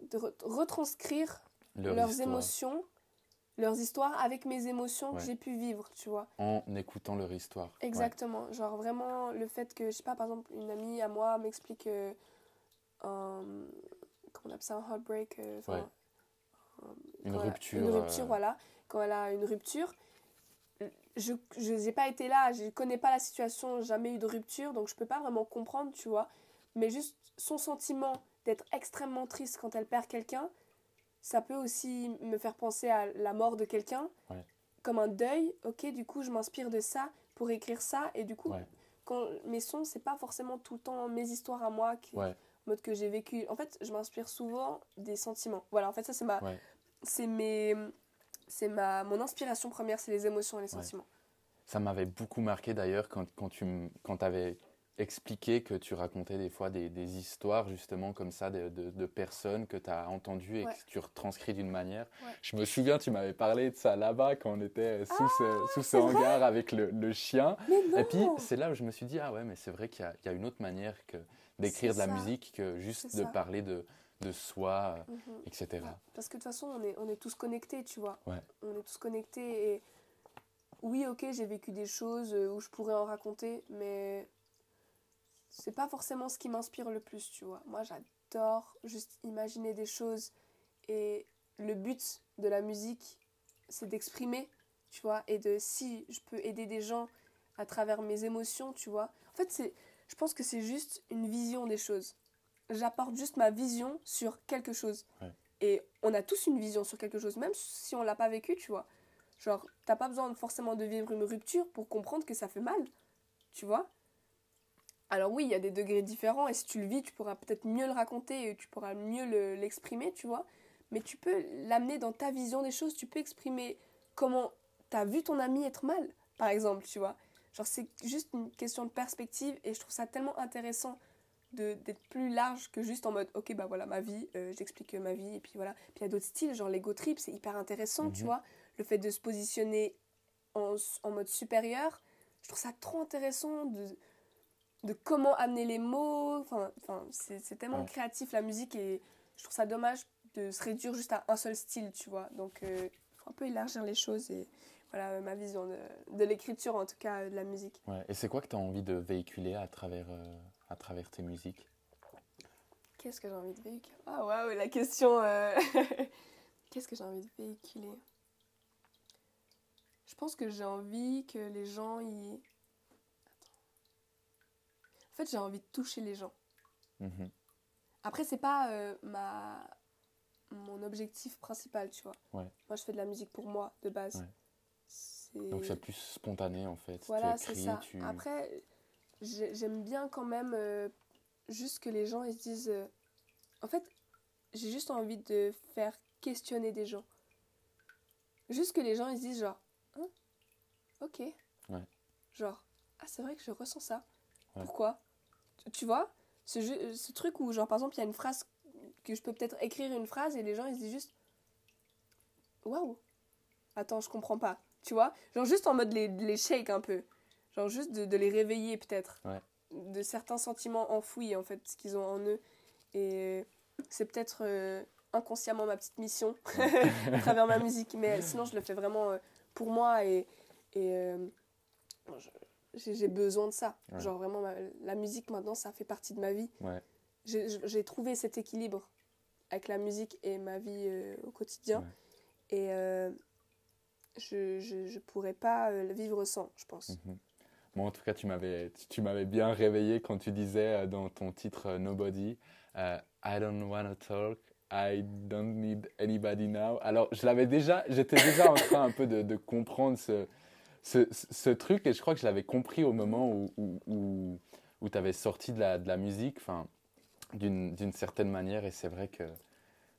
de re- retranscrire Leur leurs histoire, émotions, leurs histoires avec mes émotions Ouais. que j'ai pu vivre, tu vois. En écoutant leur histoire. Ouais. Exactement. Genre vraiment le fait que, je sais pas, par exemple, une amie à moi m'explique euh, un. Comment on appelle ça Un heartbreak euh, enfin, Ouais. un- Une rupture. Une rupture, euh, voilà. Quand elle a une rupture. Je n'ai pas été là, je connais pas la situation, jamais eu de rupture, donc je peux pas vraiment comprendre, tu vois. Mais juste son sentiment d'être extrêmement triste quand elle perd quelqu'un, ça peut aussi me faire penser à la mort de quelqu'un, Ouais. comme un deuil. Ok, du coup, je m'inspire de ça pour écrire ça, et du coup, Ouais. quand mes sons, c'est pas forcément tout le temps mes histoires à moi, qui, Ouais. mode que j'ai vécu. En fait, je m'inspire souvent des sentiments. Voilà, en fait, ça, c'est ma, c'est mes, c'est ma, mon inspiration première, c'est les émotions et les sentiments. Ça m'avait beaucoup marqué d'ailleurs quand, quand tu quand avais expliqué que tu racontais des fois des, des histoires justement comme ça de, de- de personnes que tu as entendues et Ouais. que tu retranscris d'une manière. Ouais. Je me souviens, tu m'avais parlé de ça là-bas quand on était sous ce, sous ce Ah, c'est vrai hangar avec le, le chien. Et puis c'est là où je me suis dit, ah ouais, mais c'est vrai qu'il y, y a une autre manière que d'écrire de la ça. musique que juste de ça. parler de, de soi, euh, Mhm. etc. Ouais. Parce que de toute façon, on est, on est tous connectés, tu vois. On est tous connectés et oui, ok, j'ai vécu des choses euh, où je pourrais en raconter, mais c'est pas forcément ce qui m'inspire le plus, tu vois. Moi, j'adore juste imaginer des choses et le but de la musique, c'est d'exprimer, tu vois, et de si je peux aider des gens à travers mes émotions, tu vois. En fait, c'est, je pense que c'est juste une vision des choses. J'apporte juste ma vision sur quelque chose. Ouais. Et on a tous une vision sur quelque chose, même si on l'a pas vécu, tu vois. Genre, t'as pas besoin forcément de vivre une rupture pour comprendre que ça fait mal, tu vois. Alors oui, il y a des degrés différents et si tu le vis, tu pourras peut-être mieux le raconter et tu pourras mieux le- l'exprimer, tu vois. Mais tu peux l'amener dans ta vision des choses, tu peux exprimer comment t'as vu ton ami être mal, par exemple, tu vois. Genre c'est juste une question de perspective et je trouve ça tellement intéressant d'être plus large que juste en mode ok bah voilà ma vie, euh, j'explique ma vie et puis voilà. Puis il y a d'autres styles, genre l'ego trip, c'est hyper intéressant, tu Mhm. vois. Le fait de se positionner en, en mode supérieur, je trouve ça trop intéressant de, de comment amener les mots. Enfin, c'est tellement Ouais. créatif la musique et je trouve ça dommage de se réduire juste à un seul style, tu vois. Donc il faut un peu élargir les choses et voilà euh, ma vision de, de l'écriture en tout cas euh, de la musique. Ouais. Et c'est quoi que tu as envie de véhiculer à travers, euh, à travers tes musiques? Qu'est-ce que j'ai envie de véhiculer? Ah waouh, la question. euh, Qu'est-ce que j'ai envie de véhiculer? Je pense que j'ai envie que les gens y. En fait, j'ai envie de toucher les gens. Mhm. Après, c'est pas euh, ma mon objectif principal, tu vois. Ouais. Moi, je fais de la musique pour moi de base. Ouais. Donc c'est plus spontané en fait. Voilà, c'est ça. tu... Après, j'ai- j'aime bien quand même euh, juste que les gens ils se disent. euh, En fait, j'ai juste envie de faire questionner des gens. Juste que les gens ils se disent genre, Hein ok. Ouais. Genre, ah c'est vrai que je ressens ça. Pourquoi? Tu, vois ce, jeu- ce truc où genre par exemple il y a une phrase que je peux peut-être écrire une phrase et les gens ils se disent juste, waouh. Attends, je comprends pas. Tu vois Genre juste en mode les, les shake un peu. Genre juste de, de les réveiller peut-être. Ouais. De certains sentiments enfouis en fait qu'ils ont en eux. Et c'est peut-être euh, inconsciemment ma petite mission à travers ma musique. Mais sinon je le fais vraiment euh, pour moi et, et euh, je- j'ai besoin de ça. Ouais. Genre vraiment ma- la musique maintenant ça fait partie de ma vie. Ouais. J'ai trouvé cet équilibre avec la musique et ma vie euh, au quotidien. Ouais. Et euh, je, je, je pourrais pas euh, le vivre sans, je pense. Mhm. Moi, en tout cas, tu m'avais, tu m'avais bien réveillé quand tu disais dans ton titre Nobody, I don't wanna talk, I don't need anybody now. Alors, je l'avais déjà, j'étais déjà en train un peu de, de comprendre ce, ce, ce truc et je crois que je l'avais compris au moment où, où, où, où tu avais sorti de la, de la musique, enfin, d'une, certaine manière. Et c'est vrai que,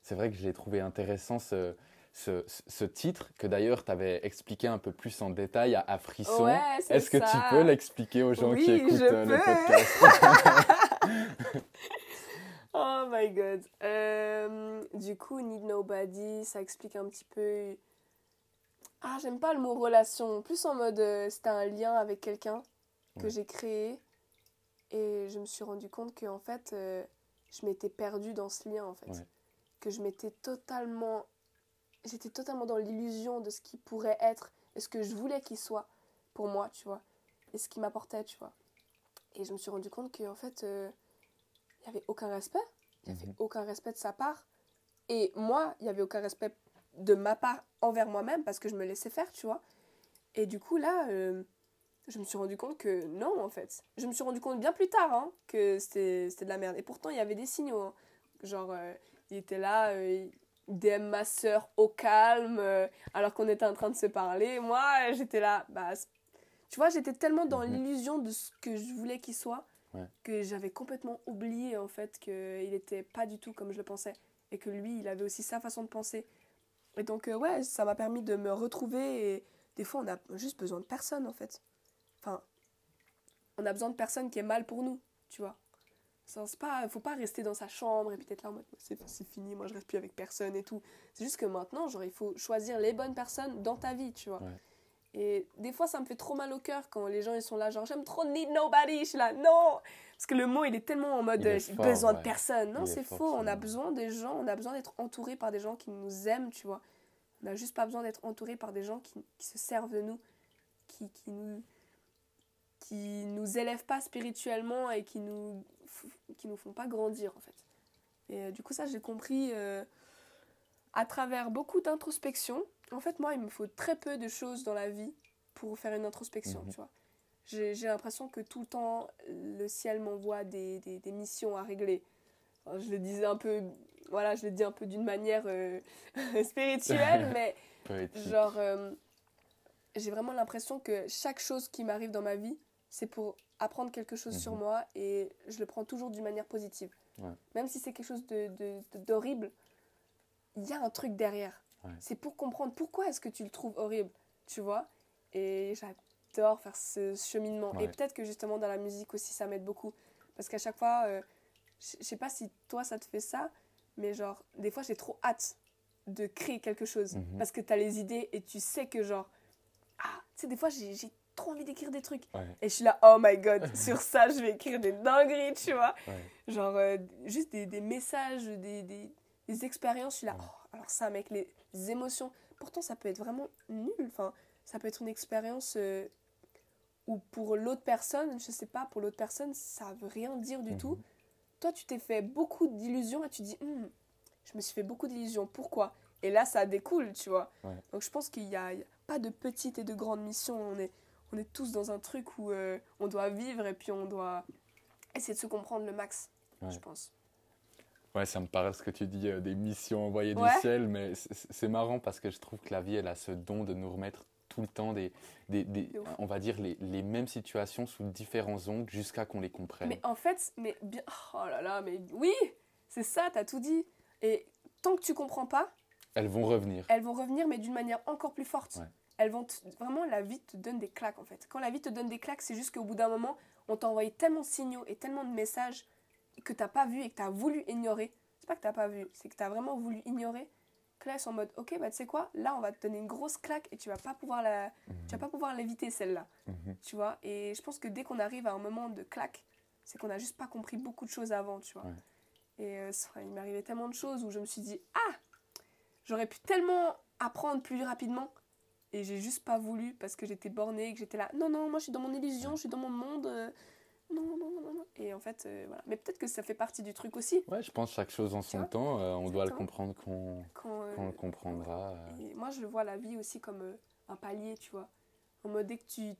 c'est vrai que j'ai trouvé intéressant ce, ce, ce titre que d'ailleurs tu avais expliqué un peu plus en détail à, à Frisson. Ouais, Est-ce que tu peux l'expliquer aux gens qui écoutent euh, le podcast Oh my god. Euh, du coup, Need Nobody, ça explique un petit peu. Ah, j'aime pas le mot relation. Plus en mode euh, c'était un lien avec quelqu'un que Ouais. j'ai créé. Et je me suis rendu compte que en fait, euh, je m'étais perdue dans ce lien en fait. Ouais. Que je m'étais totalement. J'étais totalement dans l'illusion de ce qui pourrait être et ce que je voulais qu'il soit pour moi, tu vois. Et ce qui m'apportait, tu vois. Et je me suis rendu compte qu'en fait, euh, il n'y avait aucun respect. Il n'y avait Mhm. aucun respect de sa part. Et moi, il n'y avait aucun respect de ma part envers moi-même parce que je me laissais faire, tu vois. Et du coup, là, euh, je me suis rendu compte que non, en fait. Je me suis rendu compte bien plus tard hein, que c'était de la merde. Et pourtant, il y avait des signaux. hein. Genre, euh, il était là, euh, il DM ma soeur au calme, euh, alors qu'on était en train de se parler. Moi, j'étais là, bah, tu vois, j'étais tellement dans Mhm. l'illusion de ce que je voulais qu'il soit Ouais. que j'avais complètement oublié en fait qu'il n'était pas du tout comme je le pensais et que lui il avait aussi sa façon de penser et donc euh, ouais ça m'a permis de me retrouver et des fois on a juste besoin de personne en fait enfin on a besoin de personne qui est mal pour nous tu vois c'est pas faut pas rester dans sa chambre et puis être là en mode c'est, c'est fini moi je reste plus avec personne et tout c'est juste que maintenant genre il faut choisir les bonnes personnes dans ta vie tu vois Ouais. et des fois, ça me fait trop mal au cœur quand les gens ils sont là, genre j'aime trop Need Nobody. Je suis là, non Parce que le mot il est tellement en mode euh, fort, besoin de personne. Non, c'est faux. On a besoin des gens, on a besoin d'être entouré par des gens qui nous aiment, tu vois. On n'a juste pas besoin d'être entouré par des gens qui, qui se servent de nous, qui, qui nous qui nous élèvent pas spirituellement et qui nous qui nous font pas grandir en fait. Et euh, du coup ça j'ai compris euh, à travers beaucoup d'introspection. En fait moi il me faut très peu de choses dans la vie pour faire une introspection, Mhm. tu vois. J'ai j'ai l'impression que tout le temps le ciel m'envoie des, des, des missions à régler. Alors, je le disais un peu, voilà, je le dis un peu d'une manière euh, spirituelle, mais. Genre, euh, j'ai vraiment l'impression que chaque chose qui m'arrive dans ma vie, c'est pour apprendre quelque chose sur Mhm. moi et je le prends toujours d'une manière positive. Ouais. Même si c'est quelque chose de, de- de- d'horrible, il y a un truc derrière. Ouais. C'est pour comprendre pourquoi est-ce que tu le trouves horrible, tu vois? Et j'adore faire ce cheminement. Et peut-être que justement dans la musique aussi, ça m'aide beaucoup. Parce qu'à chaque fois, euh, je sais pas si toi ça te fait ça, mais genre, des fois j'ai trop hâte de créer quelque chose. Mhm. Parce que tu as les idées et tu sais que genre, ah, tu sais, des fois j'ai trop envie d'écrire des trucs. Ouais, Et je suis là, oh my god, sur ça, je vais écrire des dingueries, tu vois. ouais. Genre, euh, juste des, des messages, des, des, des expériences. Je suis là, oh, alors ça, mec, les émotions. Pourtant, ça peut être vraiment nul. Enfin, ça peut être une expérience euh, où pour l'autre personne, je sais pas, pour l'autre personne, ça veut rien dire du Mhm. tout. Toi, tu t'es fait beaucoup d'illusions et tu dis, Hmm, je me suis fait beaucoup d'illusions. Pourquoi? Et là, ça découle, tu vois. Ouais. Donc, je pense qu'il n'y a, pas de petites et de grandes missions. On est, on est tous dans un truc où euh, on doit vivre et puis on doit essayer de se comprendre le max, Ouais. je pense. Ouais, ça me parle ce que tu dis, euh, des missions envoyées Ouais. du ciel, mais c'est marrant parce que je trouve que la vie, elle a ce don de nous remettre tout le temps des, des, on va dire, les, les mêmes situations sous différents angles jusqu'à qu'on les comprenne. Mais en fait, mais bien, oh là là, mais oui, c'est ça, t'as tout dit. Et tant que tu comprends pas, Elles vont revenir. elles vont revenir, mais d'une manière encore plus forte. Ouais. Elles vont te- vraiment, la vie te donne des claques en fait. Quand la vie te donne des claques, c'est juste qu'au bout d'un moment, on t'a envoyé tellement de signaux et tellement de messages que t'as pas vu et que t'as voulu ignorer. C'est pas que t'as pas vu, c'est que t'as vraiment voulu ignorer. Sont en mode, ok, bah tu sais quoi, là, on va te donner une grosse claque et tu vas pas pouvoir la, tu vas pas pouvoir l'éviter celle-là. Mhm. tu vois? Et je pense que dès qu'on arrive à un moment de claque, c'est qu'on n'a juste pas compris beaucoup de choses avant, tu vois? Ouais. Et euh, ça- il m'arrivait tellement de choses où je me suis dit, ah, j'aurais pu tellement apprendre plus rapidement. Et j'ai juste pas voulu parce que j'étais bornée, que j'étais là, non, non, moi je suis dans mon illusion, je suis dans mon monde. euh, non, non. Et en fait, euh, voilà. Mais peut-être que ça fait partie du truc aussi. Ouais, je pense chaque chose en son temps, euh, on doit le comprendre quand, Quand, euh, on le comprendra. Et moi, je vois la vie aussi comme un palier, tu vois. En mode, dès que tu.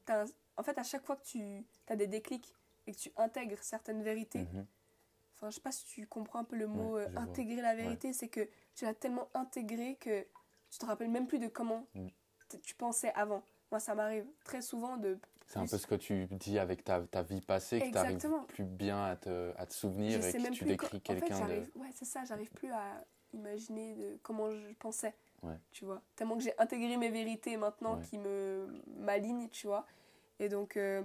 En fait, à chaque fois que tu as des déclics et que tu intègres certaines vérités, Mhm. enfin, je sais pas si tu comprends un peu le mot Ouais, je vois. intégrer la vérité, c'est que tu l'as tellement intégré que tu te rappelles même plus de comment Mm. tu pensais avant. Moi, ça m'arrive très souvent de. C'est un peu ce que tu dis avec ta, ta vie passée, que tu n'arrives plus bien à te, à te souvenir Je et que tu décris co- en fait, quelqu'un de... Ouais, c'est ça, j'arrive plus à imaginer de comment je pensais. Ouais. Tu vois, tellement que j'ai intégré mes vérités maintenant Ouais. qui me m'alignent, tu vois. Et donc, euh,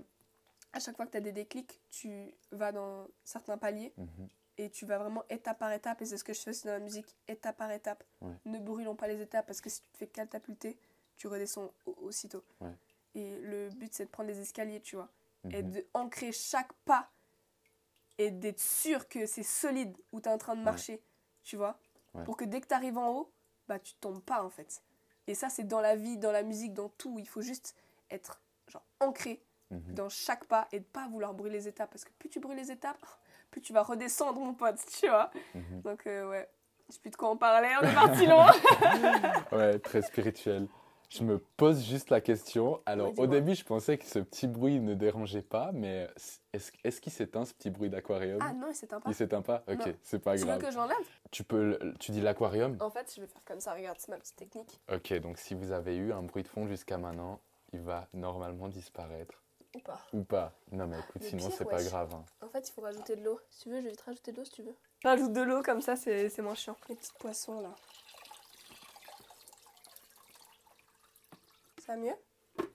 à chaque fois que tu as des déclics, tu vas dans certains paliers Mhm. et tu vas vraiment étape par étape. Et c'est ce que je fais aussi dans la musique, étape par étape. Ouais. Ne brûlons pas les étapes parce que si tu te fais catapulter, tu redescends au- aussitôt. Et le but, c'est de prendre les escaliers, tu vois et Mhm. de ancrer chaque pas et d'être sûr que c'est solide où tu es en train de Ouais. marcher, tu vois Ouais. Pour que dès que tu arrives en haut, bah tu tombes pas en fait. Et ça c'est dans la vie, dans la musique, dans tout, il faut juste être genre ancré Mhm. dans chaque pas et de pas vouloir brûler les étapes parce que plus tu brûles les étapes, plus tu vas redescendre mon pote, tu vois Mhm. Donc euh, ouais, je sais plus de quoi en parler, on est parti loin. Ouais, très spirituel. Je me pose juste la question. Alors, au début, je pensais que ce petit bruit ne dérangeait pas, mais est-ce est qu'il s'éteint ce petit bruit d'aquarium? Ah non, il s'éteint pas. Il s'éteint pas? Ok, c'est pas Tu veux grave. que je l'enlève? Tu peux, tu dis l'aquarium? En fait, je vais faire comme ça, regarde, c'est ma petite technique. Ok, donc si vous avez eu un bruit de fond jusqu'à maintenant, il va normalement disparaître. Ou pas Ou pas Non, mais écoute, Le sinon c'est pas grave. hein. En fait, il faut rajouter de l'eau. Si tu veux, je vais te rajouter de l'eau si tu veux. Rajoute de l'eau, comme ça, c'est c'est moins chiant. Les petits poissons, là. Ça va mieux?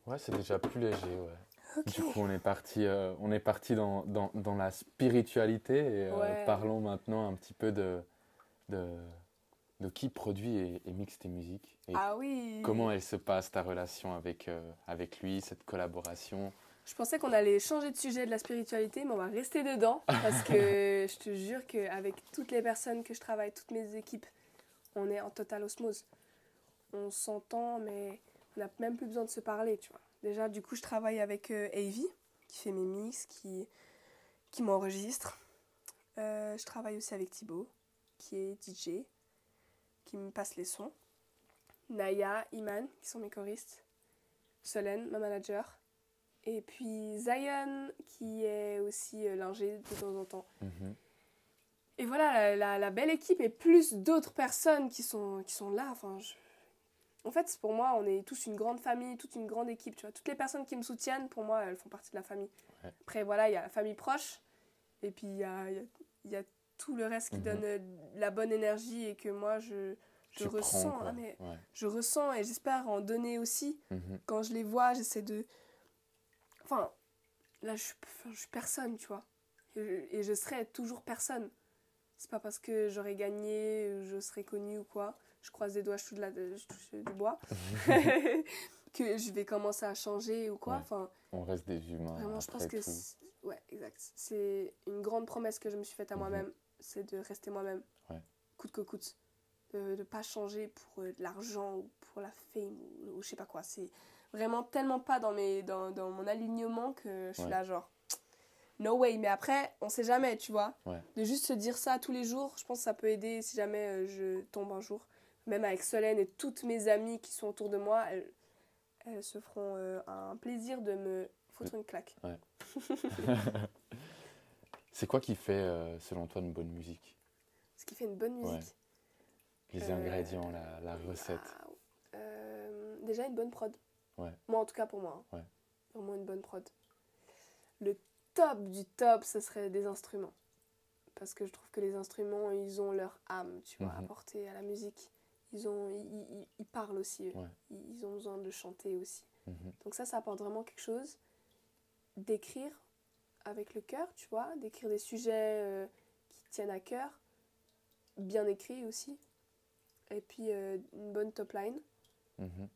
Ouais, c'est déjà plus léger, ouais. Du coup, on est parti, euh, on est parti dans, dans, dans la spiritualité et euh, parlons maintenant un petit peu de, de, de qui produit et, et mixe tes musiques. Et Ah oui comment elle se passe ta relation avec, euh, avec lui, cette collaboration? Je pensais qu'on allait changer de sujet de la spiritualité, mais on va rester dedans. Parce que je te jure qu'avec toutes les personnes que je travaille, toutes mes équipes, on est en totale osmose. On s'entend, mais on n'a même plus besoin de se parler, tu vois. Déjà, du coup, je travaille avec euh, Avi, qui fait mes mix, qui, qui m'enregistre. Euh, je travaille aussi avec Thibaut, qui est DJ, qui me passe les sons. Naya, Iman, qui sont mes choristes. Solène, ma manager. Et puis Zion, qui est aussi euh, lingé de temps en temps. Mhm. Et voilà, la, la- la belle équipe et plus d'autres personnes qui sont, qui sont là. Enfin, je- en fait, pour moi, on est tous une grande famille, toute une grande équipe. Tu vois, toutes les personnes qui me soutiennent, pour moi, elles font partie de la famille. Ouais. Après, voilà, il y a la famille proche, et puis il y a, il y a- il y a tout le reste qui Mhm. donne euh, la bonne énergie et que moi, je, je Tu ressens. prends, hein, mais Ouais. je ressens et j'espère en donner aussi. Mhm. Quand je les vois, j'essaie de. Enfin, là, je suis, enfin, je suis personne, tu vois. Et je, et je serai toujours personne. C'est pas parce que j'aurai gagné, ou je serai connue ou quoi. Je croise des doigts, je touche, de la- je touche du bois. que je vais commencer à changer ou quoi. Ouais. Enfin, On reste des humains. vraiment, je pense que. Ouais, exact. C'est une grande promesse que je me suis faite à Mhm. moi-même. C'est de rester moi-même. Ouais. Coûte que coûte. De ne pas changer pour euh, de l'argent ou pour la fame ou, ou je sais pas quoi. C'est vraiment tellement pas dans, mes, dans, dans mon alignement que je suis Ouais. là, genre. No way. Mais après, on sait jamais, tu vois. Ouais. De juste se dire ça tous les jours, je pense que ça peut aider si jamais euh, je tombe un jour. Même avec Solène et toutes mes amies qui sont autour de moi, elles, elles se feront euh, un plaisir de me foutre une claque. C'est quoi qui fait, euh, selon toi, une bonne musique? Ce qui fait une bonne Ouais. musique. Les Euh, ingrédients, la, la recette. Euh, déjà une bonne prod. Ouais. Moi en tout cas pour moi. hein. Vraiment une bonne prod. Le top du top, ce serait des instruments. Parce que je trouve que les instruments, ils ont leur âme, tu vois, Mhm. apportée à la musique. Ils, ont, ils, ils- ils parlent aussi, eux. Ouais. Ils, ont besoin de chanter aussi. Mhm. Donc ça, ça apporte vraiment quelque chose. D'écrire avec le cœur, tu vois, d'écrire des sujets euh, qui tiennent à cœur, bien écrits aussi. Et puis euh, une bonne top line, Mhm.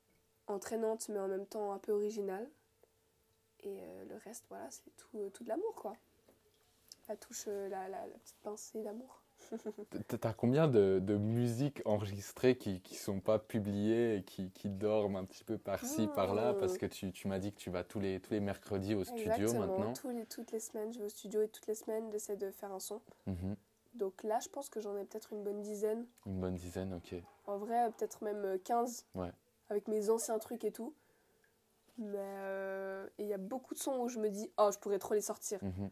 entraînante mais en même temps un peu originale. Et euh, le reste, voilà, c'est tout, tout de l'amour, quoi. La touche, la, la, la petite pincée d'amour. T'as combien de, de musiques enregistrées qui qui sont pas publiées et qui, qui dorment un petit peu par-ci, par-là? Mmh. Parce que tu, tu m'as dit que tu vas tous les, tous les mercredis au studio Exactement. maintenant. Tous les, toutes les semaines, je vais au studio et toutes les semaines, j'essaie de faire un son. Mhm. Donc là, je pense que j'en ai peut-être une bonne dizaine. Une bonne dizaine, ok. En vrai, peut-être même euh, 15. Ouais. Avec mes anciens trucs et tout. Mais euh, il y a beaucoup de sons où je me dis, oh, je pourrais trop les sortir. Mhm.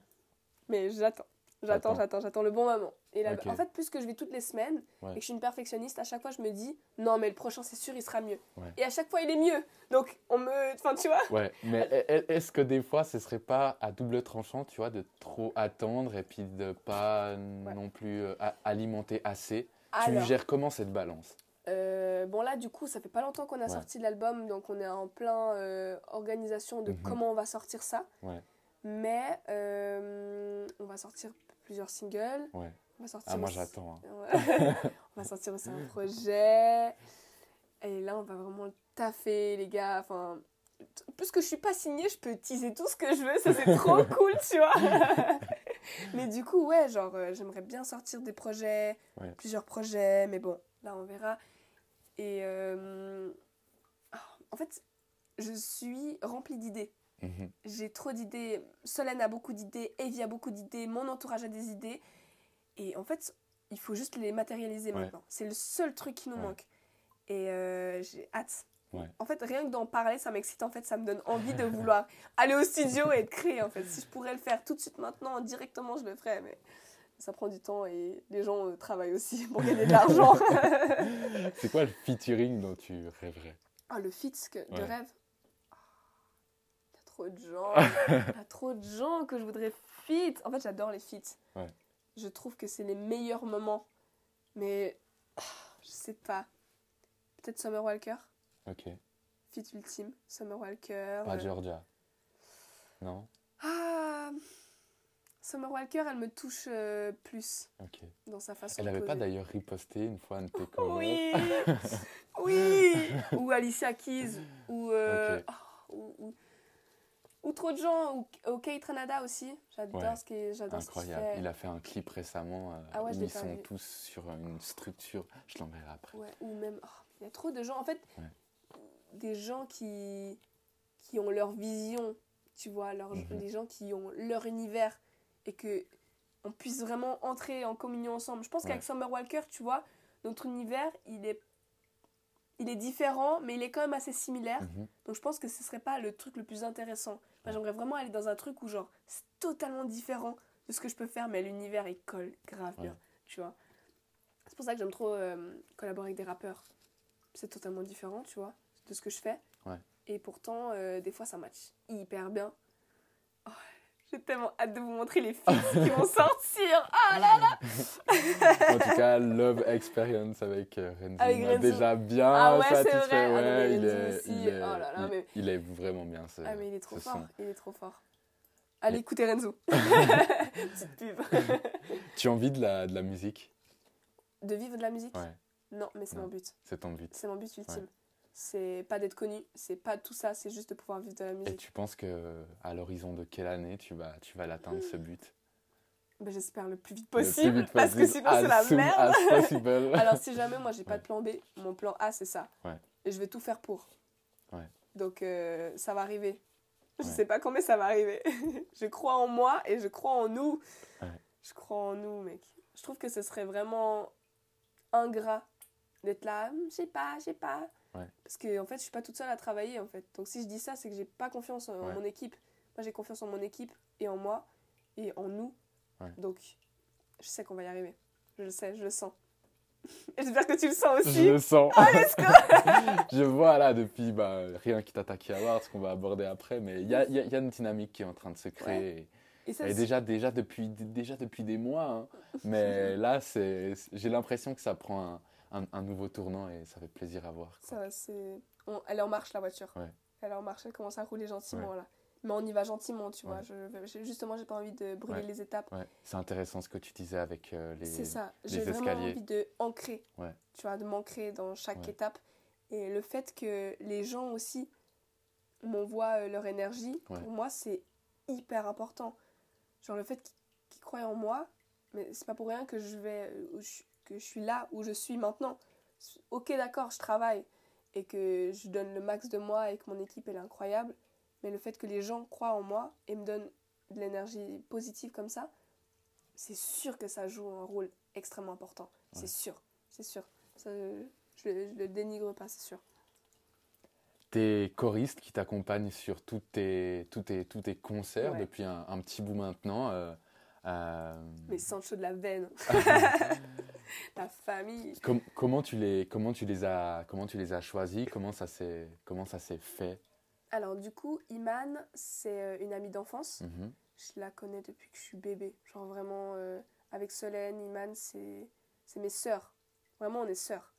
Mais j'attends. J'attends, j'attends, j'attends le bon moment. Et là, en fait, plus que je vais toutes les semaines Ouais. et que je suis une perfectionniste, à chaque fois, je me dis, non, mais le prochain, c'est sûr, il sera mieux. Ouais. Et à chaque fois, il est mieux. Donc, on me. Enfin, tu vois Ouais, mais e- e- est-ce que des fois ce serait pas à double tranchant, tu vois, de trop attendre et puis de pas non plus euh, alimenter assez? Tu gères comment cette balance? Euh, bon, là, du coup, ça fait pas longtemps qu'on a sorti l'album, donc on est en plein euh, organisation de Mhm. comment on va sortir ça. Ouais. Mais on va sortir plusieurs singles. Ouais. On va sortir Ah, moi j'attends. hein. On va sortir aussi un projet. Et là, on va vraiment le taffer, les gars. Enfin, puisque je suis pas signée, je peux teaser tout ce que je veux. Ça, c'est trop cool, tu vois. mais du coup, ouais, genre, euh, j'aimerais bien sortir des projets, Ouais. plusieurs projets. Mais bon, là, on verra. Et euh, ah, en fait, je suis remplie d'idées. Mhm. J'ai trop d'idées. Solène a beaucoup d'idées. Evie a beaucoup d'idées. Mon entourage a des idées. Et en fait, il faut juste les matérialiser Ouais. maintenant. C'est le seul truc qui nous Ouais. manque. Et euh, j'ai hâte. Ouais. En fait, rien que d'en parler, ça m'excite. En fait, ça me donne envie de vouloir aller au studio et de créer. En fait, si je pourrais le faire tout de suite maintenant, directement, je le ferais. Mais ça prend du temps et les gens euh, travaillent aussi pour gagner de l'argent. C'est quoi le featuring dont tu rêverais? Ah, le que, de rêve? Trop de gens. Trop de gens que je voudrais fit. En fait, j'adore les feats. Ouais. Je trouve que c'est les meilleurs moments. Mais ah, je sais pas. Peut-être Summer Walker. Ok. Fit ultime. Summer Walker. Pas Georgia. Non? Ah Summer Walker, elle me touche euh, plus Ok. dans sa façon Elle de avait pas d'ailleurs riposté une fois un de tes covers Oui Oui Ou Alicia Keys, ou, euh, oh, ou trop de gens, ou, ou Kate Ranada aussi. J'adore Ouais. ce qu'il j'adore ce Incroyable. fait. Il a fait un clip récemment euh, Ah ouais, où ils sont vu. tous sur une structure. Je l'enverrai après. Ouais, ou même, oh, il y a trop de gens, en fait, des gens qui, qui ont leur vision, tu vois, leur, Mhm. des gens qui ont leur univers et que on puisse vraiment entrer en communion ensemble. Je pense qu'avec Summer Walker, tu vois, notre univers, il est, il est différent, mais il est quand même assez similaire. Mhm. Donc je pense que ce serait pas le truc le plus intéressant. J'aimerais vraiment aller dans un truc où genre c'est totalement différent de ce que je peux faire, mais l'univers il colle grave bien, Ouais. tu vois. C'est pour ça que j'aime trop euh, collaborer avec des rappeurs. c'est totalement différent, tu vois, de ce que je fais. Ouais. Et pourtant, euh, des fois, ça match hyper bien. J'ai tellement hâte de vous montrer les films qui vont sortir. Ah là là En tout cas, Love Experience avec euh, Renzo Avec Renzo. déjà bien Ah ouais, c'est satisfait. vrai. Ah mais il, est, aussi. il, est, Oh là là, il- mais- il est vraiment bien. Ce, Ah mais il est trop fort, son. il est trop fort. Allez, Et- écoutez Renzo. Petite pub. Tu as envie de la, de la musique? De vivre de la musique? Ouais, Non, mais c'est mon but. c'est ton but. C'est mon but ultime. C'est pas d'être connu, c'est pas tout ça, c'est juste de pouvoir vivre de la Et musique. tu penses que à l'horizon de quelle année tu vas, tu vas l'atteindre ce but? Ben, J'espère le plus vite plus possible, vite parce que sinon c'est la merde. Alors si jamais moi j'ai pas Ouais. de plan B, mon plan A c'est ça. Ouais. Et je vais tout faire pour. Ouais. Donc euh, ça va arriver. Je sais pas quand mais ça va arriver. je crois en moi et je crois en nous. Je crois en nous mec. Je trouve que ce serait vraiment ingrat d'être là, Hum, je sais pas, je sais pas. Ouais. Parce que en fait je suis pas toute seule à travailler en fait. Donc si je dis ça c'est que j'ai pas confiance en, Ouais. mon équipe. Moi j'ai confiance en mon équipe et en moi et en nous. Ouais. Donc je sais qu'on va y arriver. Je le sais, je le sens. J'espère que tu le sens aussi. Je le sens. Ah, let's go je vois là depuis bah, rien qui t'attaque à voir, ce qu'on va aborder après, mais il y y y a une dynamique qui est en train de se créer. Et ça, Et déjà, déjà, depuis, déjà depuis des mois, hein. mais là, j'ai l'impression que ça prend un, un- un nouveau tournant et ça fait plaisir à voir. quoi. ça, on- Elle est en marche, la voiture. Ouais. Elle est en marche, elle commence à rouler gentiment, là. Mais on y va gentiment, tu vois. Je... je- Justement, j'ai pas envie de brûler les étapes. C'est intéressant ce que tu disais avec euh, les. C'est ça. J'ai vraiment envie de ancrer, tu vois, de m'ancrer dans chaque étape. Et le fait que les gens aussi m'envoient euh, leur énergie, pour moi, c'est hyper important. Genre le fait qu'ils qu'ils croient en moi, mais c'est pas pour rien que je vais euh, je- que je suis là où je suis maintenant. Ok, d'accord, je travaille et que je donne le max de moi et que mon équipe elle est incroyable, mais le fait que les gens croient en moi et me donnent de l'énergie positive comme ça, c'est sûr que ça joue un rôle extrêmement important. Ouais. C'est sûr, c'est sûr. Ça, je, le- dénigre pas, c'est sûr. Tes choristes qui t'accompagnent sur tous tes, tous tes, tous tes concerts Ouais. depuis un, un petit bout maintenant. euh, euh, Mais Sancho de la veine, la famille. com- comment, tu les, comment, tu les as, comment tu les as choisis? Comment ça s'est comment ça s'est fait? Alors du coup, Iman, c'est euh, une amie d'enfance. Mhm. Je la connais depuis que je suis bébé. Genre vraiment, euh, avec Solène, Iman, c'est c'est mes sœurs. Vraiment, on est sœurs.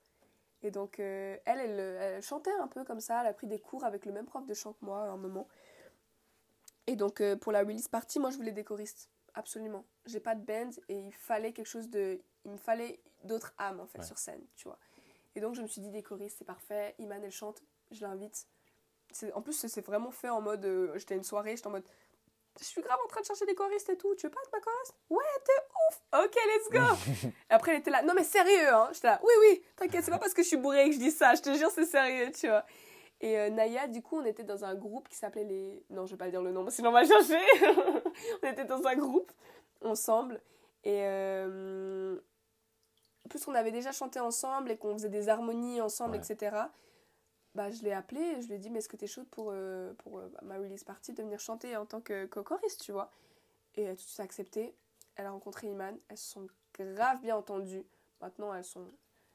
Et donc, euh, elle, elle, elle chantait un peu comme ça. Elle a pris des cours avec le même prof de chant que moi à un moment. Et donc, euh, pour la release party, moi, je voulais des choristes. Absolument. J'ai pas de band et il fallait quelque chose de... Il me fallait d'autres âmes, en fait, Ouais. sur scène, tu vois. Et donc, je me suis dit, des choristes, c'est parfait. Iman, elle chante. Je l'invite. En plus, c'est vraiment fait en mode... euh, j'étais à une soirée, j'étais en mode... Je suis grave en train de chercher des choristes et tout. Tu veux pas être ma choriste? Ouais, t'es ouf Ok, let's go Après, elle était là. Non, mais sérieux, hein J'étais là. Oui, oui, t'inquiète, c'est pas parce que je suis bourrée que je dis ça. Je te jure, c'est sérieux, tu vois. Et euh, Naya, du coup, on était dans un groupe qui s'appelait les. Non, je vais pas dire le nom, sinon on va chercher. on était dans un groupe ensemble. Et. Euh... Plus qu'on avait déjà chanté ensemble et qu'on faisait des harmonies ensemble, Ouais. etc. Bah, je l'ai appelée et je lui ai dit, mais est-ce que t'es chaude pour, euh, pour euh, bah, ma release party de venir chanter en tant que choriste, tu vois? Et elle a tout de suite accepté. Elle a rencontré Iman. Elles se sont grave bien entendues. Maintenant, elles sont,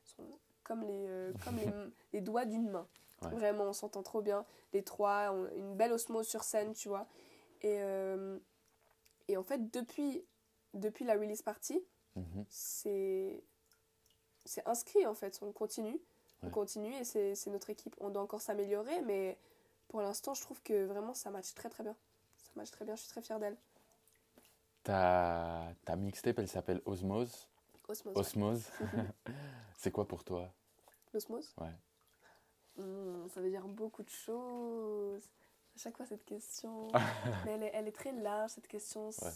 sont comme, les, euh, comme les, les doigts d'une main. Ouais. Vraiment, on s'entend trop bien. Les trois ont une belle osmose sur scène, tu vois. Et, et en fait, depuis, depuis la release party, Mhm. c'est c'est inscrit en fait. On continue. On continue et c'est notre équipe. On doit encore s'améliorer, mais pour l'instant, je trouve que vraiment ça match très très bien. Ça match très bien, je suis très fière d'elle. Ta, ta mixtape, elle s'appelle Osmose. Osmose. ouais. Osmose, c'est quoi pour toi? L'osmose Ouais. Hmm, Ça veut dire beaucoup de choses. À chaque fois, cette question. Mais elle est, elle est très large, cette question. Ouais.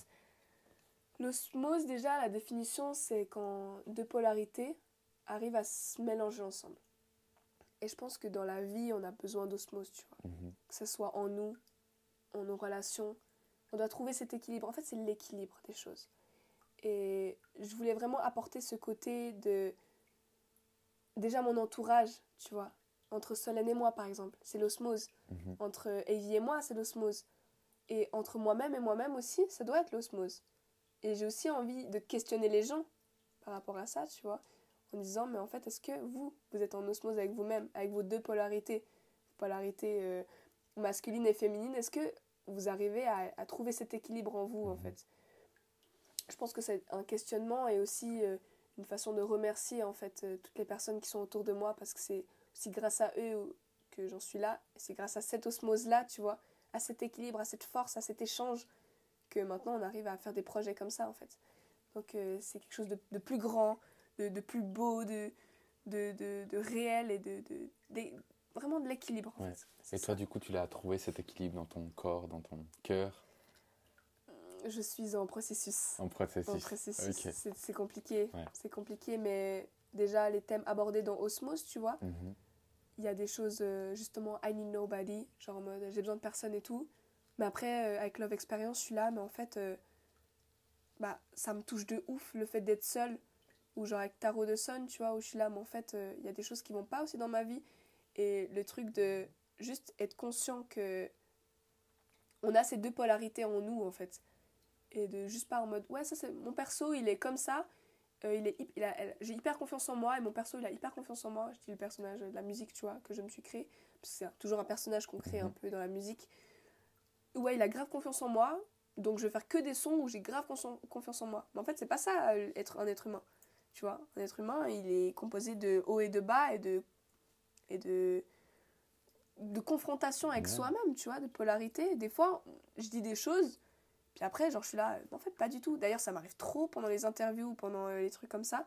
L'osmose, déjà, la définition, c'est quand deux polarités arrivent à se mélanger ensemble. Et je pense que dans la vie, on a besoin d'osmose, tu vois. Mhm. Que ce soit en nous, en nos relations. On doit trouver cet équilibre. En fait, c'est l'équilibre des choses. Et je voulais vraiment apporter ce côté de. Déjà, mon entourage, tu vois. Entre Solène et moi, par exemple, c'est l'osmose. Mhm. Entre Evie et moi, c'est l'osmose. Et entre moi-même et moi-même aussi, ça doit être l'osmose. Et j'ai aussi envie de questionner les gens par rapport à ça, tu vois. En disant mais en fait est-ce que vous vous êtes en osmose avec vous-même avec vos deux polarités polarité euh, masculine et féminine est-ce que vous arrivez à, à, trouver cet équilibre en vous en Mhm. fait? Je pense que c'est un questionnement et aussi euh, une façon de remercier en fait euh, toutes les personnes qui sont autour de moi parce que c'est aussi grâce à eux que j'en suis là c'est grâce à cette osmose là tu vois à cet équilibre à cette force à cet échange que maintenant on arrive à faire des projets comme ça en fait donc euh, c'est quelque chose de, de plus grand de, de plus beau de, de, de, de réel et de, vraiment de l'équilibre en Ouais. fait Et toi, ça. du coup, tu l'as trouvé cet équilibre dans ton corps, dans ton cœur, je suis en processus en processus. en processus c'est compliqué Ouais. c'est compliqué mais déjà les thèmes abordés dans Osmose tu vois Mhm. il y a des choses euh, justement I need nobody genre en mode j'ai besoin de personne et tout mais après euh, avec Love Experience je suis là mais en fait euh, bah ça me touche de ouf le fait d'être seule ou genre avec Tarot de Sun tu vois où je suis là mais en fait euh, il y a des choses qui vont pas aussi dans ma vie. Et le truc de juste être conscient que on a ces deux polarités en nous en fait. Et de juste pas en mode ouais ça c'est mon perso il est comme ça. Euh, il est il a- j'ai hyper confiance en moi et mon perso il a hyper confiance en moi. Je dis le personnage de la musique tu vois que je me suis créé c'est toujours un personnage qu'on crée un Mhm. peu dans la musique. Ouais il a grave confiance en moi. Donc je vais faire que des sons où j'ai grave confiance en moi. Mais en fait c'est pas ça euh, être un être humain tu vois un être humain il est composé de haut et de bas et de et de de confrontation avec Ouais. soi-même tu vois de polarité des fois je dis des choses puis après, genre, je suis là, en fait, pas du tout. D'ailleurs, ça m'arrive trop pendant les interviews, pendant euh, les trucs comme ça.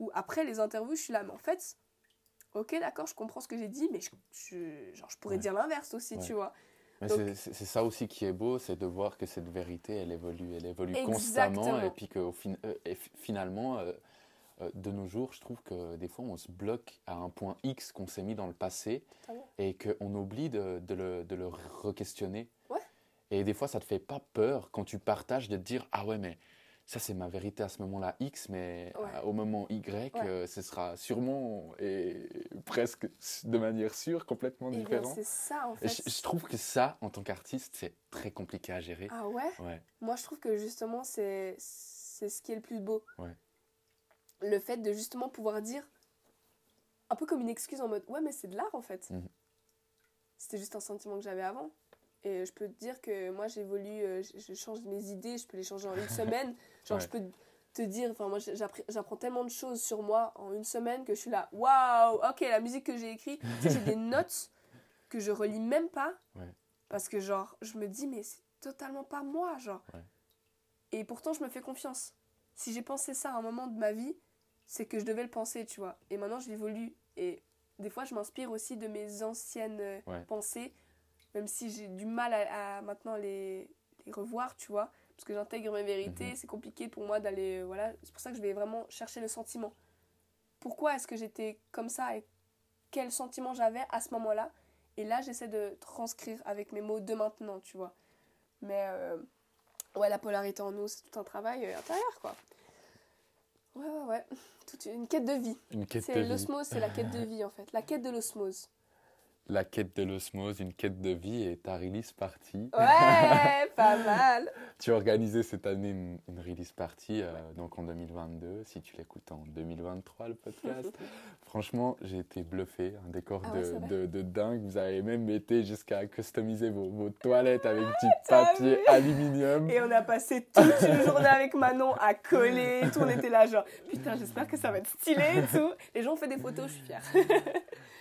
Ou après les interviews, je suis là, mais en fait, ok, d'accord, je comprends ce que j'ai dit, mais je, je- genre, je pourrais Ouais. dire l'inverse aussi, Ouais. tu vois. C'est- ça aussi qui est beau, c'est de voir que cette vérité, elle évolue, elle évolue constamment, Exactement. et puis que au fin- euh, et finalement, euh, de nos jours, je trouve que des fois, on se bloque à un point X qu'on s'est mis dans le passé, et qu'on oublie de, de le, de le re-questionner. Ouais. Et des fois, ça te fait pas peur quand tu partages de te dire, ah ouais, mais ça c'est ma vérité à ce moment-là X, mais Ouais. euh, au moment Y, euh, ce sera sûrement et presque de manière sûre complètement Et bien, différent. c'est ça, en fait. Je, je trouve que ça, en tant qu'artiste, c'est très compliqué à gérer. Ah ouais Moi, je trouve que justement, c'est c'est ce qui est le plus beau. Ouais. Le fait de justement pouvoir dire, un peu comme une excuse en mode, ouais, mais c'est de l'art en fait. Mhm. C'était juste un sentiment que j'avais avant. Et je peux te dire que moi, j'évolue, euh, je, je change mes idées, je peux les changer en une semaine. Genre, Ouais. je peux te dire, enfin, moi, j'appre- j'apprends tellement de choses sur moi en une semaine que je suis là, waouh, ok, la musique que j'ai écrite, tu sais, j'ai des notes que je relis même pas. Ouais. Parce que, genre, je me dis, mais c'est totalement pas moi, genre. Ouais. Et pourtant, je me fais confiance. Si j'ai pensé ça à un moment de ma vie, c'est que je devais le penser, tu vois. Et maintenant, j'évolue. Et des fois, je m'inspire aussi de mes anciennes euh, Ouais. pensées, même si j'ai du mal à, à maintenant les, les revoir, tu vois. Parce que j'intègre mes vérités, Mhm. c'est compliqué pour moi d'aller. euh, voilà, c'est pour ça que je vais vraiment chercher le sentiment. Pourquoi est-ce que j'étais comme ça et quel sentiment j'avais à ce moment-là? Et là, j'essaie de transcrire avec mes mots de maintenant, tu vois. Mais euh, ouais, la polarité en nous, c'est tout un travail intérieur, quoi. Ouais, ouais, ouais. Toute une quête de vie. Une quête de C'est vie. l'osmose, c'est la quête de vie, en fait. La quête de l'osmose. La quête de l'osmose, une quête de vie et ta release party. Ouais, pas mal. Tu as organisé cette année une, une release party, euh, donc en 2022. Si tu l'écoutes en 2023, le podcast. Franchement, j'ai été bluffé. Un décor Ah de, dingue. Vous avez même été jusqu'à customiser vos, vos toilettes avec du t'as papier aluminium. Et on a passé toute une journée avec Manon à coller tout. On était là, genre, putain, j'espère que ça va être stylé et tout. Les gens ont fait des photos, je suis fière.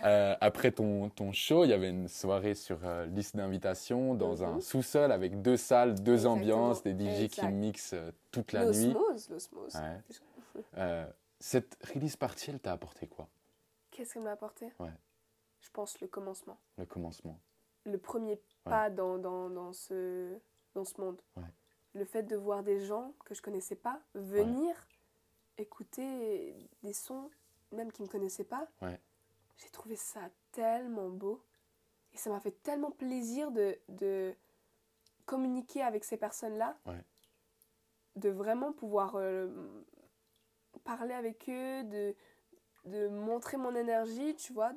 Euh, après ton, ton show, il y avait une soirée sur euh, liste d'invitation dans Mhm. un sous-sol avec deux salles, deux Exactement. ambiances, des DJ qui mixent euh, toute la nuit. L'osmose, l'osmose. Ouais. Euh, cette release party, elle t'a apporté quoi? Qu'est-ce qu'elle m'a apporté? Ouais. Je pense le commencement. Le commencement. Le premier pas dans, dans, dans, ce, dans ce monde. Le fait de voir des gens que je connaissais pas venir écouter des sons, même qui ne me connaissaient pas. J'ai trouvé ça tellement beau. Et ça m'a fait tellement plaisir de, de communiquer avec ces personnes-là. Ouais. De vraiment pouvoir euh, parler avec eux, de, de montrer mon énergie, tu vois.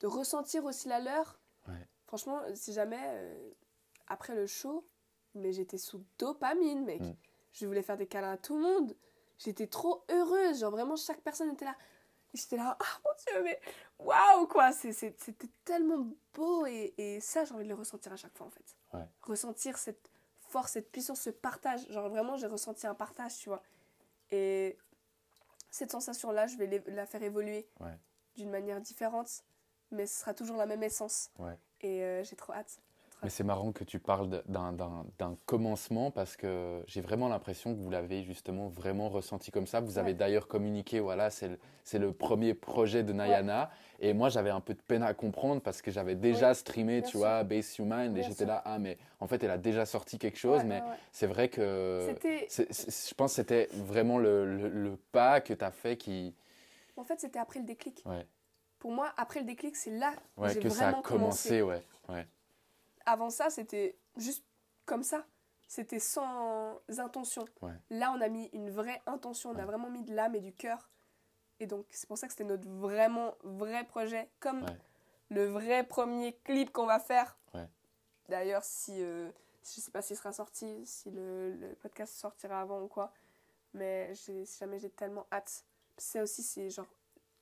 De ressentir aussi la leur. Ouais. Franchement, si jamais, euh, après le show, mais j'étais sous dopamine, mec. Mm. Je voulais faire des câlins à tout le monde. j'étais trop heureuse. Genre, vraiment, chaque personne était là. J'étais là, ah mon dieu, mais waouh, quoi. C'était tellement beau. Et, et ça, j'ai envie de le ressentir à chaque fois, en fait. Ouais. Ressentir cette force, cette puissance, ce partage. Genre, vraiment, j'ai ressenti un partage, tu vois. Et cette sensation-là, je vais la faire évoluer Ouais. d'une manière différente. Mais ce sera toujours la même essence. Ouais. Et euh, j'ai trop hâte. Mais c'est marrant que tu parles d'un- commencement parce que j'ai vraiment l'impression que vous l'avez justement vraiment ressenti comme ça. Vous avez Ouais. d'ailleurs communiqué, voilà, c'est le, le premier projet de Nayana. Et moi, j'avais un peu de peine à comprendre parce que j'avais déjà streamé, bien tu sûr. vois, Base Human. Et j'étais là, ah, mais en fait, elle a déjà sorti quelque chose. Mais c'est vrai que. Je pense que c'était vraiment le, le- le pas que tu as fait qui. En fait, c'était après le déclic. Ouais, Pour moi, après le déclic, c'est là que j'ai ça a vraiment commencé, ouais. ouais. Avant ça, c'était juste comme ça. C'était sans intention. Ouais. Là, on a mis une vraie intention. On a vraiment mis de l'âme et du cœur. Et donc, c'est pour ça que c'était notre vraiment vrai projet. Comme Ouais. le vrai premier clip qu'on va faire. D'ailleurs, si. euh, je sais pas s'il sera sorti, si le, le podcast sortira avant ou quoi. Mais si jamais j'ai tellement hâte. C'est aussi, c'est genre.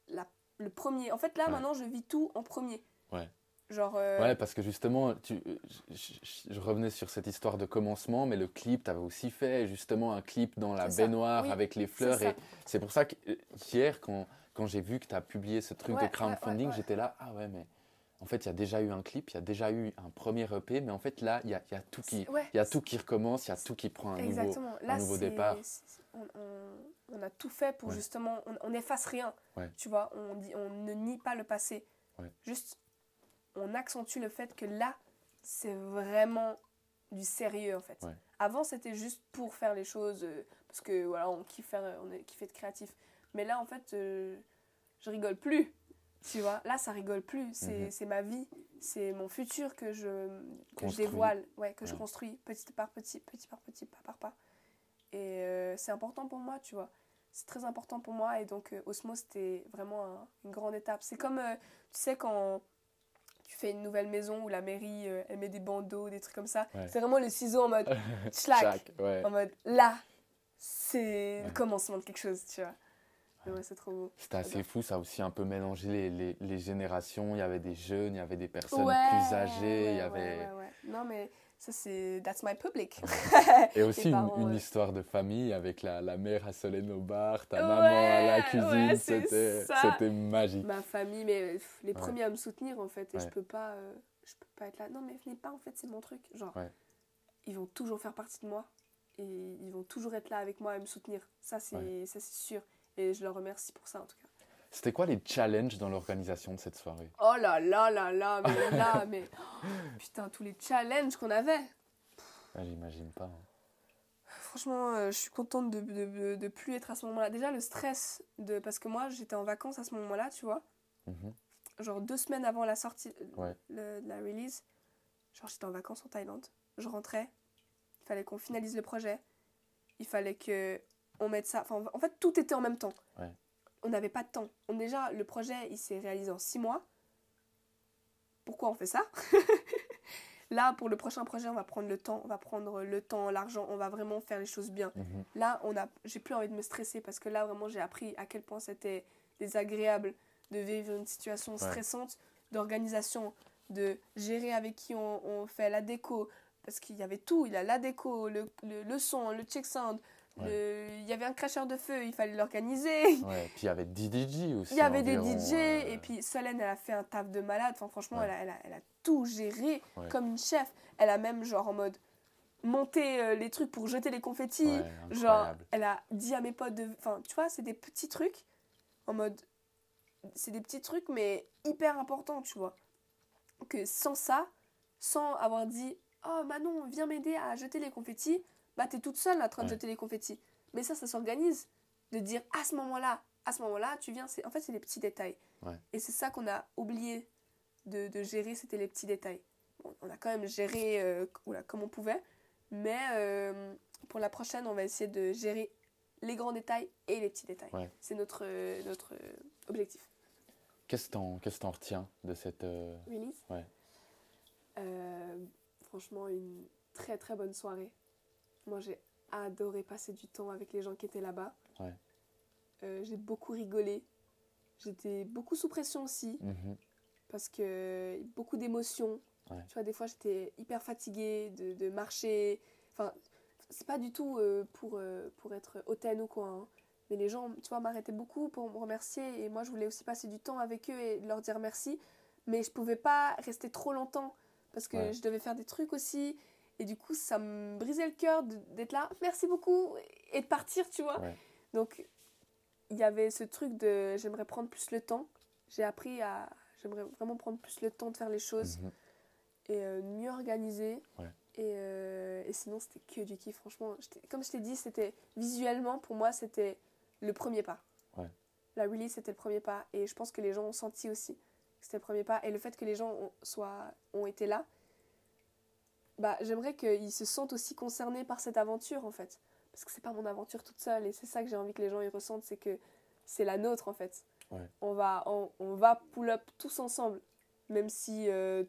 La, le premier. En fait, là, maintenant, je vis tout en premier. Ouais. Genre. euh, Ouais, parce que justement, tu, je, je- je revenais sur cette histoire de commencement, mais le clip, tu avais aussi fait justement un clip dans la baignoire oui, avec les fleurs. Et c'est pour ça qu'hier, quand, quand j'ai vu que tu as publié ce truc Ouais, de crowdfunding, ouais, ouais. j'étais là, ah ouais, mais en fait, il y a déjà eu un clip, il y a déjà eu un premier EP, mais en fait, là, il y a, y a tout qui. y a tout qui recommence, il y a tout qui prend un nouveau. Exactement. Là, nouveau c'est- départ. On, on- on a tout fait pour justement. On, on efface rien. Tu vois, on, dit, on ne nie pas le passé. Juste, on accentue le fait que là, c'est vraiment du sérieux en fait. Ouais. Avant, c'était juste pour faire les choses euh, parce que voilà, on kiffe faire, on est kiffé de créatif. Mais là, en fait, euh, je rigole plus. Tu vois, là, ça rigole plus. C'est Mhm. ma vie, c'est mon futur que je, que je dévoile, ouais, que je construis petit par petit, petit par petit, pas par pas. Et euh, c'est important pour moi, tu vois. C'est très important pour moi. Et donc, euh, Osmo, c'était vraiment un- une grande étape. C'est comme, euh, tu sais, quand tu fais une nouvelle maison où la mairie, euh, elle met des bandeaux, des trucs comme ça. Ouais. C'est vraiment le ciseau en mode ouais. En mode là, c'est le commencement de quelque chose, tu vois. Ouais, c'est trop beau. C'était assez fou, ça a aussi un peu mélangé les, les, les générations. Il y avait des jeunes, il y avait des personnes plus âgées, il y avait. ouais, ouais, ouais. Non, mais ça, c'est. That's my public. Et aussi une, ouais. histoire de famille avec la, la mère à Solène au bar, ta Ouais, maman à la ouais, cuisine, c'est c'était magique. Ma famille, mais euh, pff, les Ouais. premiers à me soutenir, en fait. Et je Ouais. peux pas. euh, je peux pas être là. Non, mais venez pas, en fait, c'est mon truc. Genre, Ouais. ils vont toujours faire partie de moi. Et ils vont toujours être là avec moi et me soutenir. Ça, c'est Ouais. ça, c'est sûr. Et je leur remercie pour ça, en tout cas. C'était quoi les challenges dans l'organisation de cette soirée? Oh là là là là, mais là, mais. oh, putain, tous les challenges qu'on avait. Ah, J'imagine pas. hein. Franchement, euh, je suis contente de, de, de- de plus être à ce moment-là. Déjà, le stress, de, parce que moi, j'étais en vacances à ce moment-là, tu vois. Mhm. Genre deux semaines avant la sortie Ouais. le- de la release. Genre, j'étais en vacances en Thaïlande. Je rentrais. Il fallait qu'on finalise le projet. Il fallait que on mette ça. Enfin, en fait, tout était en même temps. Ouais. On n'avait pas de temps. On, déjà, le projet, il s'est réalisé en six mois. Pourquoi on fait ça? Là, pour le prochain projet, on va prendre le temps. On va prendre le temps, l'argent. On va vraiment faire les choses bien. Mhm. Là, on a, j'ai plus envie de me stresser parce que là, vraiment, j'ai appris à quel point c'était désagréable de vivre une situation stressante d'organisation, de gérer avec qui on, on fait la déco. Parce qu'il y avait tout. Il y a la déco, le, le, le son, le check sound. Il y avait un cracheur de feu, il fallait l'organiser. Ouais, puis il y avait des DJ aussi. Il y avait des DJ. euh, Et puis Solène, elle a fait un taf de malade. Enfin, franchement, Ouais. elle, a, elle, a, elle a tout géré comme une chef. Elle a même, genre, en mode monté euh, les trucs pour jeter les confettis. Genre, elle a dit à mes potes de. Enfin, tu vois, c'est des petits trucs. En mode. C'est des petits trucs, mais hyper importants, tu vois. Que sans ça, sans avoir dit Oh Manon, viens m'aider à jeter les confettis, bah t'es toute seule en train de Ouais. jeter les confettis. Mais ça, ça s'organise. De dire à ce moment-là, à ce moment-là, tu viens. c'est En fait, c'est les petits détails. Ouais. Et c'est ça qu'on a oublié de, de gérer, c'était les petits détails. Bon, on a quand même géré euh, oula, comme on pouvait. Mais euh, pour la prochaine, on va essayer de gérer les grands détails et les petits détails. Ouais. C'est notre, euh, notre euh, objectif. Qu'est-ce que t'en qu'est-ce que t'en retiens de cette. Release? Ouais. Franchement, une très très bonne soirée. Moi, j'ai adoré passer du temps avec les gens qui étaient là-bas. Ouais. Euh, j'ai beaucoup rigolé. J'étais beaucoup sous pression aussi, Mhm. parce que beaucoup d'émotions. Ouais. Tu vois, des fois, j'étais hyper fatiguée de, de marcher. Enfin, c'est pas du tout euh, pour, euh, pour être hautaine ou quoi. hein. Mais les gens, tu vois, m'arrêtaient beaucoup pour me remercier. Et moi, je voulais aussi passer du temps avec eux et leur dire merci. Mais je pouvais pas rester trop longtemps parce que Ouais. je devais faire des trucs aussi. Et du coup, ça me brisait le cœur d'être là, merci beaucoup, et de partir, tu vois. Ouais. Donc, il y avait ce truc de j'aimerais prendre plus le temps. J'ai appris à. J'aimerais vraiment prendre plus le temps de faire les choses Mhm. et euh, mieux organiser. Ouais. Et, euh, et sinon, c'était que du kiff, franchement. Comme je t'ai dit, c'était visuellement, pour moi, c'était le premier pas. Ouais. La release, c'était le premier pas. Et je pense que les gens ont senti aussi que c'était le premier pas. Et le fait que les gens ont, soient, ont été là, bah, j'aimerais qu'ils se sentent aussi concernés par cette aventure, en fait. Parce que c'est pas mon aventure toute seule. Et c'est ça que j'ai envie que les gens y ressentent, c'est que c'est la nôtre, en fait. Ouais. On va, on, on va pull up tous ensemble. Même si euh,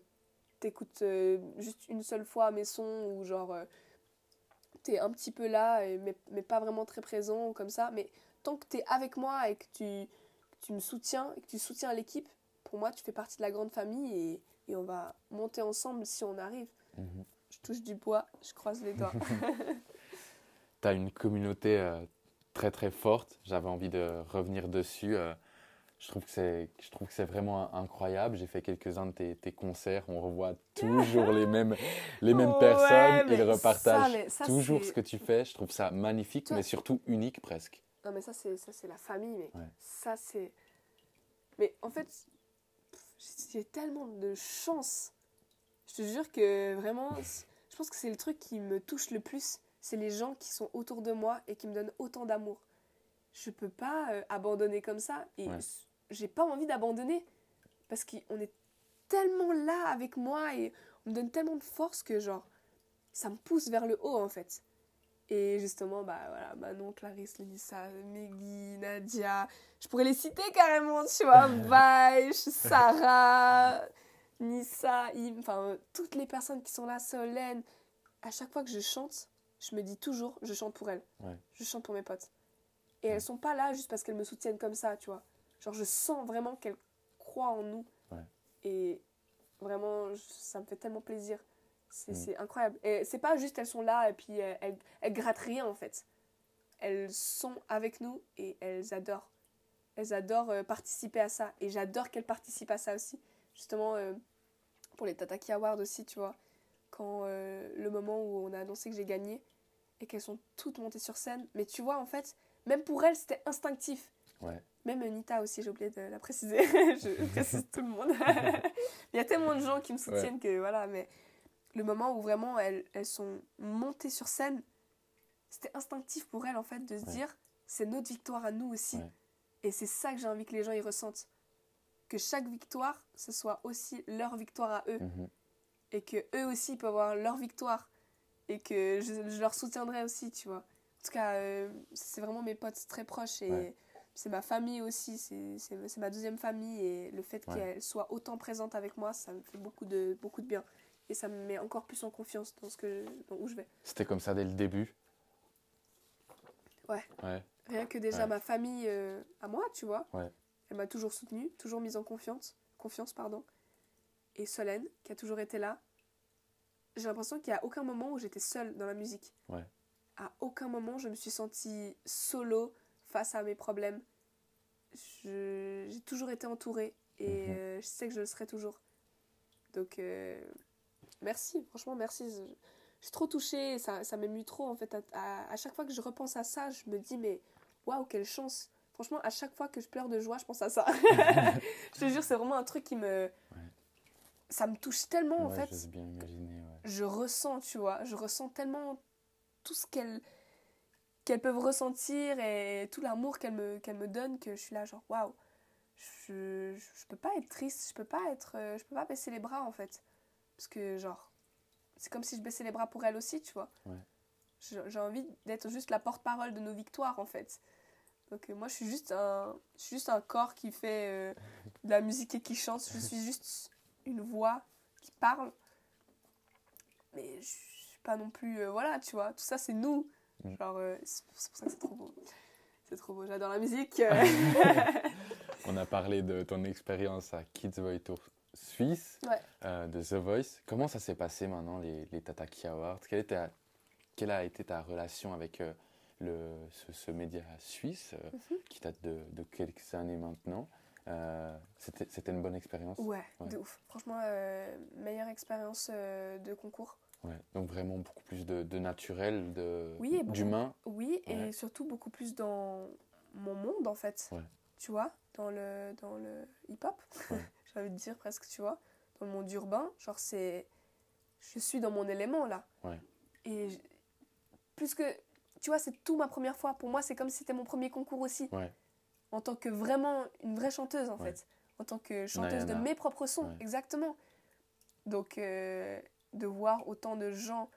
t'écoutes euh, juste une seule fois mes sons ou genre euh, t'es un petit peu là et, mais, mais pas vraiment très présent comme ça mais tant que t'es avec moi et que tu, que tu me soutiens et que tu soutiens l'équipe pour moi tu fais partie de la grande famille et, et on va monter ensemble si on arrive Mhm. Je touche du bois je croise les doigts tu as une communauté euh, très très forte. J'avais envie de revenir dessus. euh, je trouve que c'est, je trouve que c'est vraiment incroyable. J'ai fait quelques-uns de tes, tes concerts. On revoit toujours les mêmes, les mêmes Ouais, personnes. Ils repartagent ça, mais ça, toujours ce que tu fais. Je trouve ça magnifique, Toi- mais surtout unique presque. non mais ça c'est ça c'est la famille mais Ouais. ça c'est mais en fait j'ai tellement de chance je te jure que vraiment je pense que c'est le truc qui me touche le plus c'est les gens qui sont autour de moi et qui me donnent autant d'amour. Je peux pas euh, abandonner comme ça et Ouais. j'ai pas envie d'abandonner parce qu'on est tellement là avec moi et on me donne tellement de force que genre ça me pousse vers le haut en fait. Et justement, bah voilà, Manon, Clarisse, Lisa, Meggy, Nadia, je pourrais les citer carrément, tu vois, Vaich, Sarah, Nissa, Im, enfin, euh, toutes les personnes qui sont là, Solène. À chaque fois que je chante, je me dis toujours, je chante pour elles. Ouais. Je chante pour mes potes. Et elles sont pas là juste parce qu'elles me soutiennent comme ça, tu vois. Genre, je sens vraiment qu'elles croient en nous. Ouais. Et vraiment, ça me fait tellement plaisir. C'est Mm. c'est incroyable. Et c'est pas juste elles sont là et puis euh, elles, elles grattent rien en fait. Elles sont avec nous et elles adorent. Elles adorent euh, participer à ça. Et j'adore qu'elles participent à ça aussi. Justement, euh, pour les Tataki Awards aussi, tu vois. Quand euh, le moment où on a annoncé que j'ai gagné et qu'elles sont toutes montées sur scène. Mais tu vois, en fait, même pour elles, c'était instinctif. Ouais. Même Nita aussi, j'ai oublié de la préciser. je précise tout le monde. Il y a tellement de gens qui me soutiennent que voilà, mais le moment où vraiment elles, elles sont montées sur scène, c'était instinctif pour elles en fait de se Ouais. dire c'est notre victoire à nous aussi. Et c'est ça que j'ai envie que les gens y ressentent. Que chaque victoire, ce soit aussi leur victoire à eux. Mhm. Et que eux aussi peuvent avoir leur victoire. Et que je, je leur soutiendrai aussi, tu vois. En tout cas, euh, c'est vraiment mes potes très proches et Ouais. c'est ma famille aussi. C'est ma deuxième famille. Et le fait Ouais. qu'elle soit autant présente avec moi, ça me fait beaucoup de, beaucoup de bien. Et ça me met encore plus en confiance dans, ce que, dans où je vais. C'était comme ça dès le début? Ouais. Ouais. Rien que déjà ma famille euh, à moi, tu vois. Elle m'a toujours soutenue, toujours mise en confiance. Confiance, pardon. Et Solène, qui a toujours été là. J'ai l'impression qu'il n'y a aucun moment où j'étais seule dans la musique. Ouais. À aucun moment je me suis sentie solo face à mes problèmes. Je- J'ai toujours été entourée et Mhm. euh, je sais que je le serai toujours. Donc euh, merci, franchement merci. Je, je suis trop touchée, ça, ça m'émue trop en fait. À, à- à chaque fois que je repense à ça, je me dis mais waouh, quelle chance. Franchement, à chaque fois que je pleure de joie, je pense à ça. je te jure, c'est vraiment un truc qui me. Ça me touche tellement en fait. j'ose bien imaginer. ouais. Je ressens, tu vois, je ressens tellement tout ce qu'elles qu'elles peuvent ressentir et tout l'amour qu'elles me, qu'elles me donnent que je suis là, genre waouh. Je, je, peux pas être triste, je peux pas être. euh, je peux pas baisser les bras en fait. Parce que, genre, c'est comme si je baissais les bras pour elles aussi, tu vois. J'ai envie d'être juste la porte-parole de nos victoires en fait. Donc euh, moi je suis juste un je suis juste un corps qui fait euh, de la musique et qui chante, je suis juste une voix qui parle. Mais je suis pas non plus euh, voilà, tu vois, tout ça c'est nous. Mm. Genre, euh, c'est pour ça que c'est trop beau. C'est trop beau, j'adore la musique. On a parlé de ton expérience à Kids Voice Tour Suisse, Ouais. de The Voice. Comment ça s'est passé maintenant, les, les Tataki Awards? Quelle, était ta- quelle a été ta relation avec le, ce, ce média suisse euh, Mhm. qui date de, de quelques années maintenant Euh, C'était une bonne expérience ouais, Ouais. de ouf. Franchement, euh, meilleure expérience euh, de concours. Ouais, Donc vraiment beaucoup plus de, de naturel, de- Oui, d'humain. Oui, Ouais. et surtout beaucoup plus dans mon monde en fait. Ouais. Tu vois, dans le, dans le hip-hop, j'ai envie de dire presque, tu vois, dans le monde urbain. Genre, c'est. Je suis dans mon élément là. Ouais. Et plus que. Tu vois, c'est tout ma première fois. Pour moi, c'est comme si c'était mon premier concours aussi. Ouais. En tant que vraiment une vraie chanteuse en Ouais. fait. En tant que chanteuse de mes propres sons, Ouais. exactement. Donc, euh, de voir autant de gens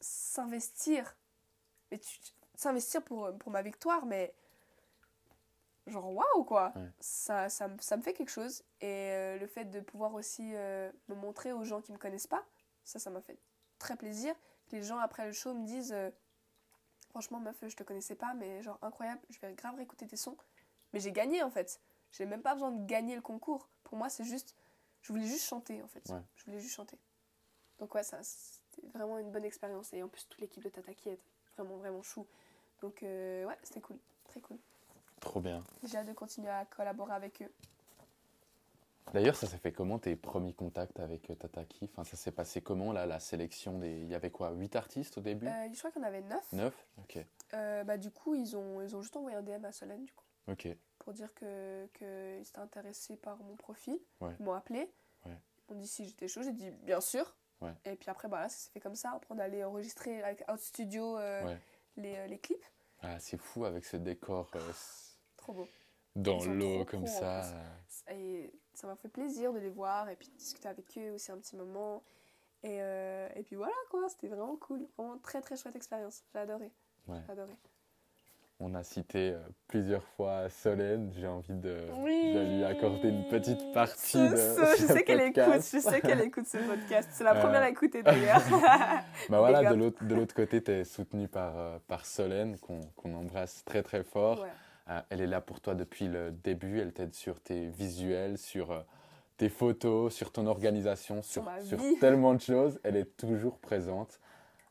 s'investir, mais tu- s'investir pour, pour ma victoire, mais genre waouh quoi Ouais. ça, ça, me- ça me fait quelque chose et euh, le fait de pouvoir aussi euh, me montrer aux gens qui me connaissent pas ça ça m'a fait très plaisir les gens après le show me disent euh, franchement meuf je te connaissais pas mais genre incroyable je vais grave réécouter tes sons. Mais j'ai gagné en fait. J'ai même pas besoin de gagner le concours. Pour moi c'est juste je voulais juste chanter en fait. Ouais. je voulais juste chanter. Donc ouais ça c'était vraiment une bonne expérience. Et en plus toute l'équipe de Tataki est vraiment vraiment chou. Donc euh, ouais c'était cool. Très cool. Trop bien. j'ai hâte de continuer à collaborer avec eux D'ailleurs, ça s'est fait comment tes premiers contacts avec euh, Tataki enfin, Ça s'est passé comment là, la sélection des... Il y avait quoi 8 artistes au début? Euh, je crois qu'il y en avait 9 9 Ok. bah, du coup ils ont, ils ont juste envoyé un DM à Solène du coup Ok. pour dire que qu'ils étaient intéressés par mon profil. Ouais. Ils m'ont appelé. Ouais. Ils m'ont dit si j'étais chaud. J'ai dit bien sûr. Ouais. Et puis après, bah, là, ça s'est fait comme ça. Après, on allait enregistrer avec Out Studio euh, les, euh, les clips. Ah, c'est fou avec ce décor euh, Trop beau. dans l'eau comme ça. Et ça m'a fait plaisir de les voir et puis de discuter avec eux aussi un petit moment. Et, euh, et puis voilà quoi, c'était vraiment cool. Vraiment très très chouette expérience. J'ai adoré. Ouais. J'ai adoré. On a cité euh, plusieurs fois Solène. J'ai envie de, Oui. de lui accorder une petite partie Ce- de. je ce sais qu'elle écoute, je sais qu'elle écoute ce podcast. C'est la Euh. première à écouter d'ailleurs. Bah voilà, de l'autre, de l'autre côté, tu es soutenu par, par Solène, qu'on, qu'on embrasse très très fort. Ouais. Euh, elle est là pour toi depuis le début. Elle t'aide sur tes visuels, sur euh, tes photos, sur ton organisation, sur, tellement de choses. Elle est toujours présente.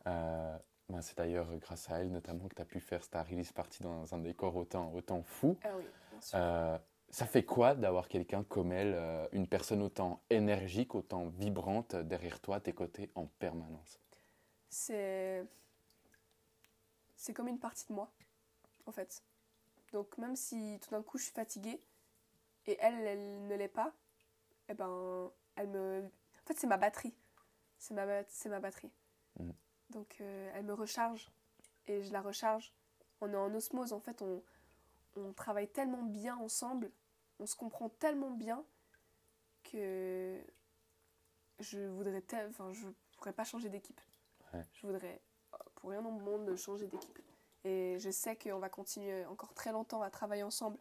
Euh, ben, c'est d'ailleurs grâce à elle notamment que tu as pu faire ta release party dans un décor autant, autant fou. Ah oui, bien sûr. Euh, ça fait quoi d'avoir quelqu'un comme elle, euh, une personne autant énergique, autant vibrante derrière toi, à tes côtés en permanence? C'est c'est comme une partie de moi en fait donc même si tout d'un coup je suis fatiguée et elle elle ne l'est pas et ben elle me en fait c'est ma batterie. C'est ma c'est ma batterie. Mm. donc euh, elle me recharge et je la recharge. On est en osmose en fait on on travaille tellement bien ensemble on se comprend tellement bien que je voudrais enfin je pourrais pas changer d'équipe. Ouais. je voudrais pour rien au monde changer d'équipe et je sais qu'on va continuer encore très longtemps à travailler ensemble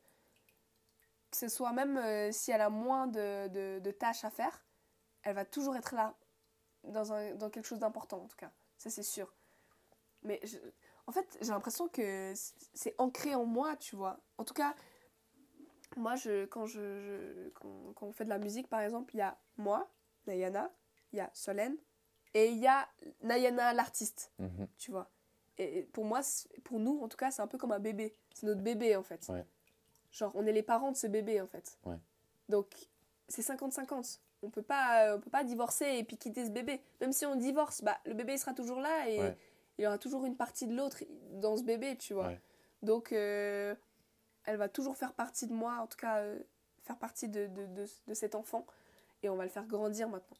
que ce soit même euh, si elle a moins de, de- de tâches à faire elle va toujours être là dans, un, dans quelque chose d'important en tout cas ça c'est sûr mais je- en fait j'ai l'impression que c'est ancré en moi tu vois en tout cas moi je, quand, je, je- quand, quand on fait de la musique par exemple il y a moi Nayana il y a Solène et il y a Nayana l'artiste Mhm. tu vois. Et pour moi, pour nous, en tout cas, c'est un peu comme un bébé. C'est notre bébé, en fait. Ouais. Genre, on est les parents de ce bébé, en fait. Ouais. Donc, c'est 50-50. On peut pas, euh, on peut pas divorcer et puis quitter ce bébé. Même si on divorce, bah, le bébé il sera toujours là et Ouais. il y aura toujours une partie de l'autre dans ce bébé, tu vois. Donc, euh, elle va toujours faire partie de moi, en tout cas, euh, faire partie de, de, de, de cet enfant. Et on va le faire grandir maintenant.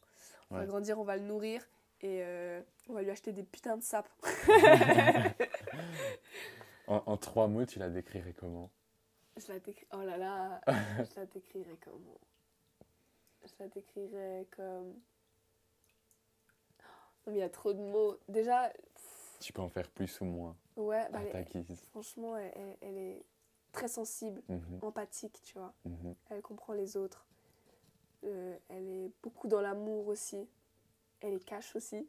On va grandir, on va le nourrir et euh, on va lui acheter des putains de sapes. En, en trois mots, tu la décrirais comment? Je la décris... Oh là là, je la décrirais comment? Je la décrirais comme... Non mais il y a trop de mots. Déjà, Tu peux en faire plus ou moins ouais, bah, elle franchement, elle, elle- elle est très sensible, Mhm, empathique, tu vois. mhm. Elle comprend les autres. Euh, elle est beaucoup dans l'amour aussi. Elle est cash aussi.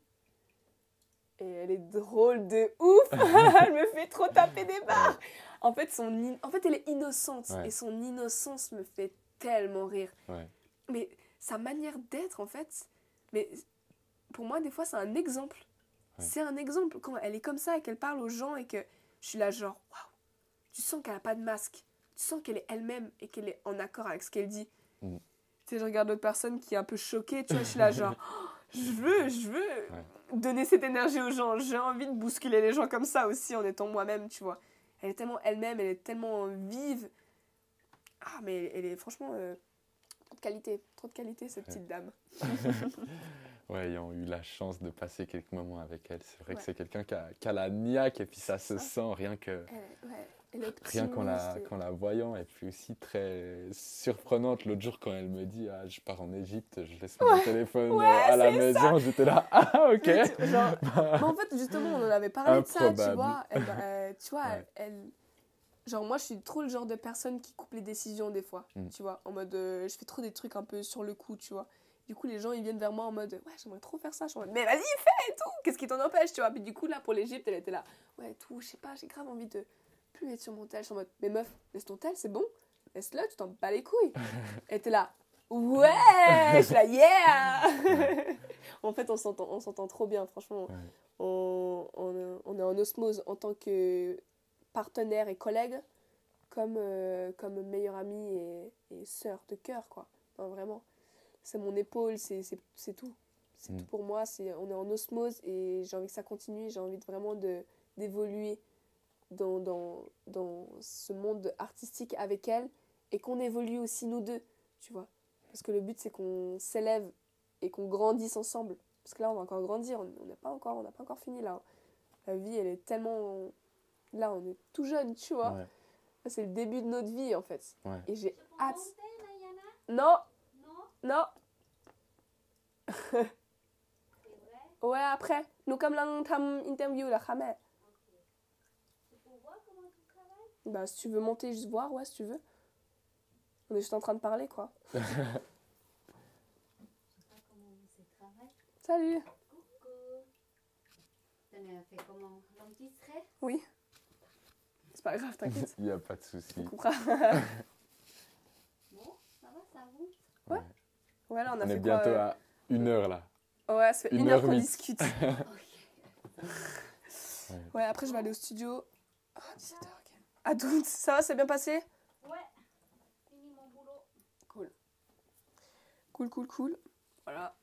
Et elle est drôle de ouf. elle me fait trop taper des barres. En fait, son in- en fait, elle est innocente. Ouais. Et son innocence me fait tellement rire. Ouais. Mais sa manière d'être, en fait, mais pour moi, des fois, c'est un exemple. Ouais. C'est un exemple. Quand elle est comme ça et qu'elle parle aux gens et que je suis là, genre, waouh, tu sens qu'elle a pas de masque. Tu sens qu'elle est elle-même et qu'elle est en accord avec ce qu'elle dit. Mm. Tu sais, je regarde l'autre personne qui est un peu choquée, tu vois, je suis là, genre, je veux, je veux donner cette énergie aux gens. J'ai envie de bousculer les gens comme ça aussi en étant moi-même, tu vois. Elle est tellement elle-même, elle est tellement vive. Ah, mais elle est franchement euh, trop de qualité, trop de qualité cette petite dame. Ouais, ayant eu la chance de passer quelques moments avec elle, c'est vrai Ouais. que c'est quelqu'un qui a, qui a la niaque et puis ça se sent rien que ouais, est rien qu'en la, qu'en la voyant et puis aussi très surprenante l'autre jour quand elle me dit ah, je pars en Égypte, je laisse mon téléphone euh, à la maison, j'étais là ah ok. Tu- genre- en fait, justement, on en avait parlé de ça, tu vois. Elle, euh, tu vois, elle. Genre, moi, je suis trop le genre de personne qui coupe les décisions des fois, Mm. tu vois. En mode, euh, je fais trop des trucs un peu sur le coup, tu vois. Du coup, les gens, ils viennent vers moi en mode, ouais, j'aimerais trop faire ça. Je suis en mode, mais vas-y, fais et tout. Qu'est-ce qui t'en empêche, tu vois? Puis du coup, là, pour l'Égypte, elle était là, ouais, tout, je sais pas, j'ai grave envie de plus être sur mon tel. Je suis en mode, mais meuf, laisse ton tel, c'est bon. Laisse-le, tu t'en bats les couilles. elle était là, ouais, je suis là, yeah. en fait, on s'entend, on s'entend trop bien, franchement. Ouais. On, on, on est en osmose en tant que partenaire et collègue, comme, euh, comme meilleure amie et, et sœur de cœur, quoi. Non, vraiment. C'est mon épaule, c'est c'est- c'est tout. C'est Mm. tout pour moi. c'est On est en osmose et j'ai envie que ça continue. J'ai envie de vraiment de- d'évoluer dans, dans, dans ce monde artistique avec elle et qu'on évolue aussi nous deux, tu vois. Parce que le but, c'est qu'on s'élève et qu'on grandisse ensemble. Parce que là, on va encore grandir. On n'a pas encore, on n'a pas encore fini là. La vie, elle est tellement. Là, on est tout jeune, tu vois. Ouais. C'est le début de notre vie, en fait. Ouais. Et j'ai hâte. Non, Non, vrai. Ouais, après. Nous, comme là, t'am interview là, jamais. C'est pour voir comment tu travailles? Bah, si tu veux monter, juste voir, ouais, si tu veux. On est juste en train de parler, quoi. Je sais pas comment. Salut. Coucou. T'en as fait comment? Oui. C'est pas grave, t'inquiète. Il n'y a pas de souci. On. Bon, ça va, ça avance Ouais. Ouais, là, on a On fait est quoi bientôt euh, à une heure là. Ouais, ça fait une une heure heure qu'on discute. Ouais, après, je vais aller au studio. Ah, 17h, ok. À 12. Ça va, c'est bien passé? Ouais, fini mon boulot. Cool, cool, cool. Voilà.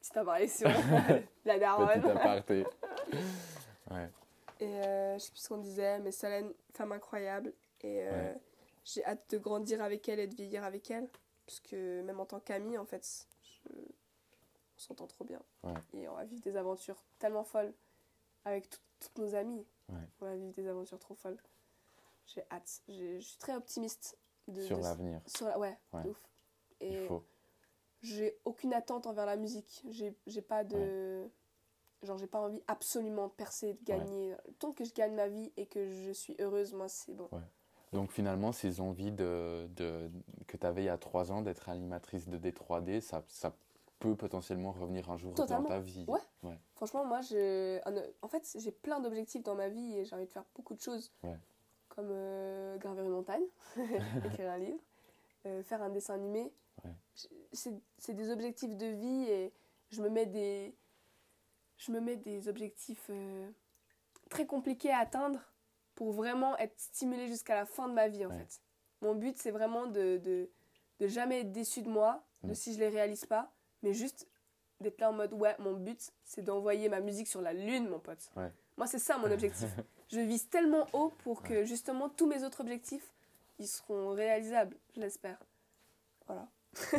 Petite apparition. La Petit daronne. aparté. Ouais. Et euh, je sais plus ce qu'on disait, mais Solène, femme incroyable. Et euh, Ouais. j'ai hâte de grandir avec elle et de vieillir avec elle. Parce que même en tant qu'amie, en fait, je- on s'entend trop bien. Ouais. Et on va vivre des aventures tellement folles avec tout- toutes nos amies. Ouais. On va vivre des aventures trop folles. J'ai hâte. Je suis très optimiste. De, Sur l'avenir, sur la- Ouais, Ouais. de ouf. il Et faut. j'ai aucune attente envers la musique. J'ai j'ai pas de. Genre, j'ai pas envie absolument de percer, de gagner. Tant que je gagne ma vie et que je suis heureuse, moi, c'est bon. Donc finalement, ces envies de, de, que tu avais il y a trois ans d'être animatrice de D3D, ça, ça peut potentiellement revenir un jour Totalement. dans ta vie. Ouais. ouais. Franchement, moi, je... en fait, j'ai plein d'objectifs dans ma vie et j'ai envie de faire beaucoup de choses. Ouais. Comme euh, gravir une montagne, écrire un livre, euh, faire un dessin animé. Ouais. C'est des objectifs de vie et je me mets des, je me mets des objectifs euh, très compliqués à atteindre pour vraiment être stimulée jusqu'à la fin de ma vie, en Ouais. fait. Mon but, c'est vraiment de, de, de jamais être déçu de moi, de si je les réalise pas, mais juste d'être là en mode ouais mon but c'est d'envoyer ma musique sur la lune mon pote Ouais. moi c'est ça mon objectif je vise tellement haut pour que justement tous mes autres objectifs ils seront réalisables je l'espère voilà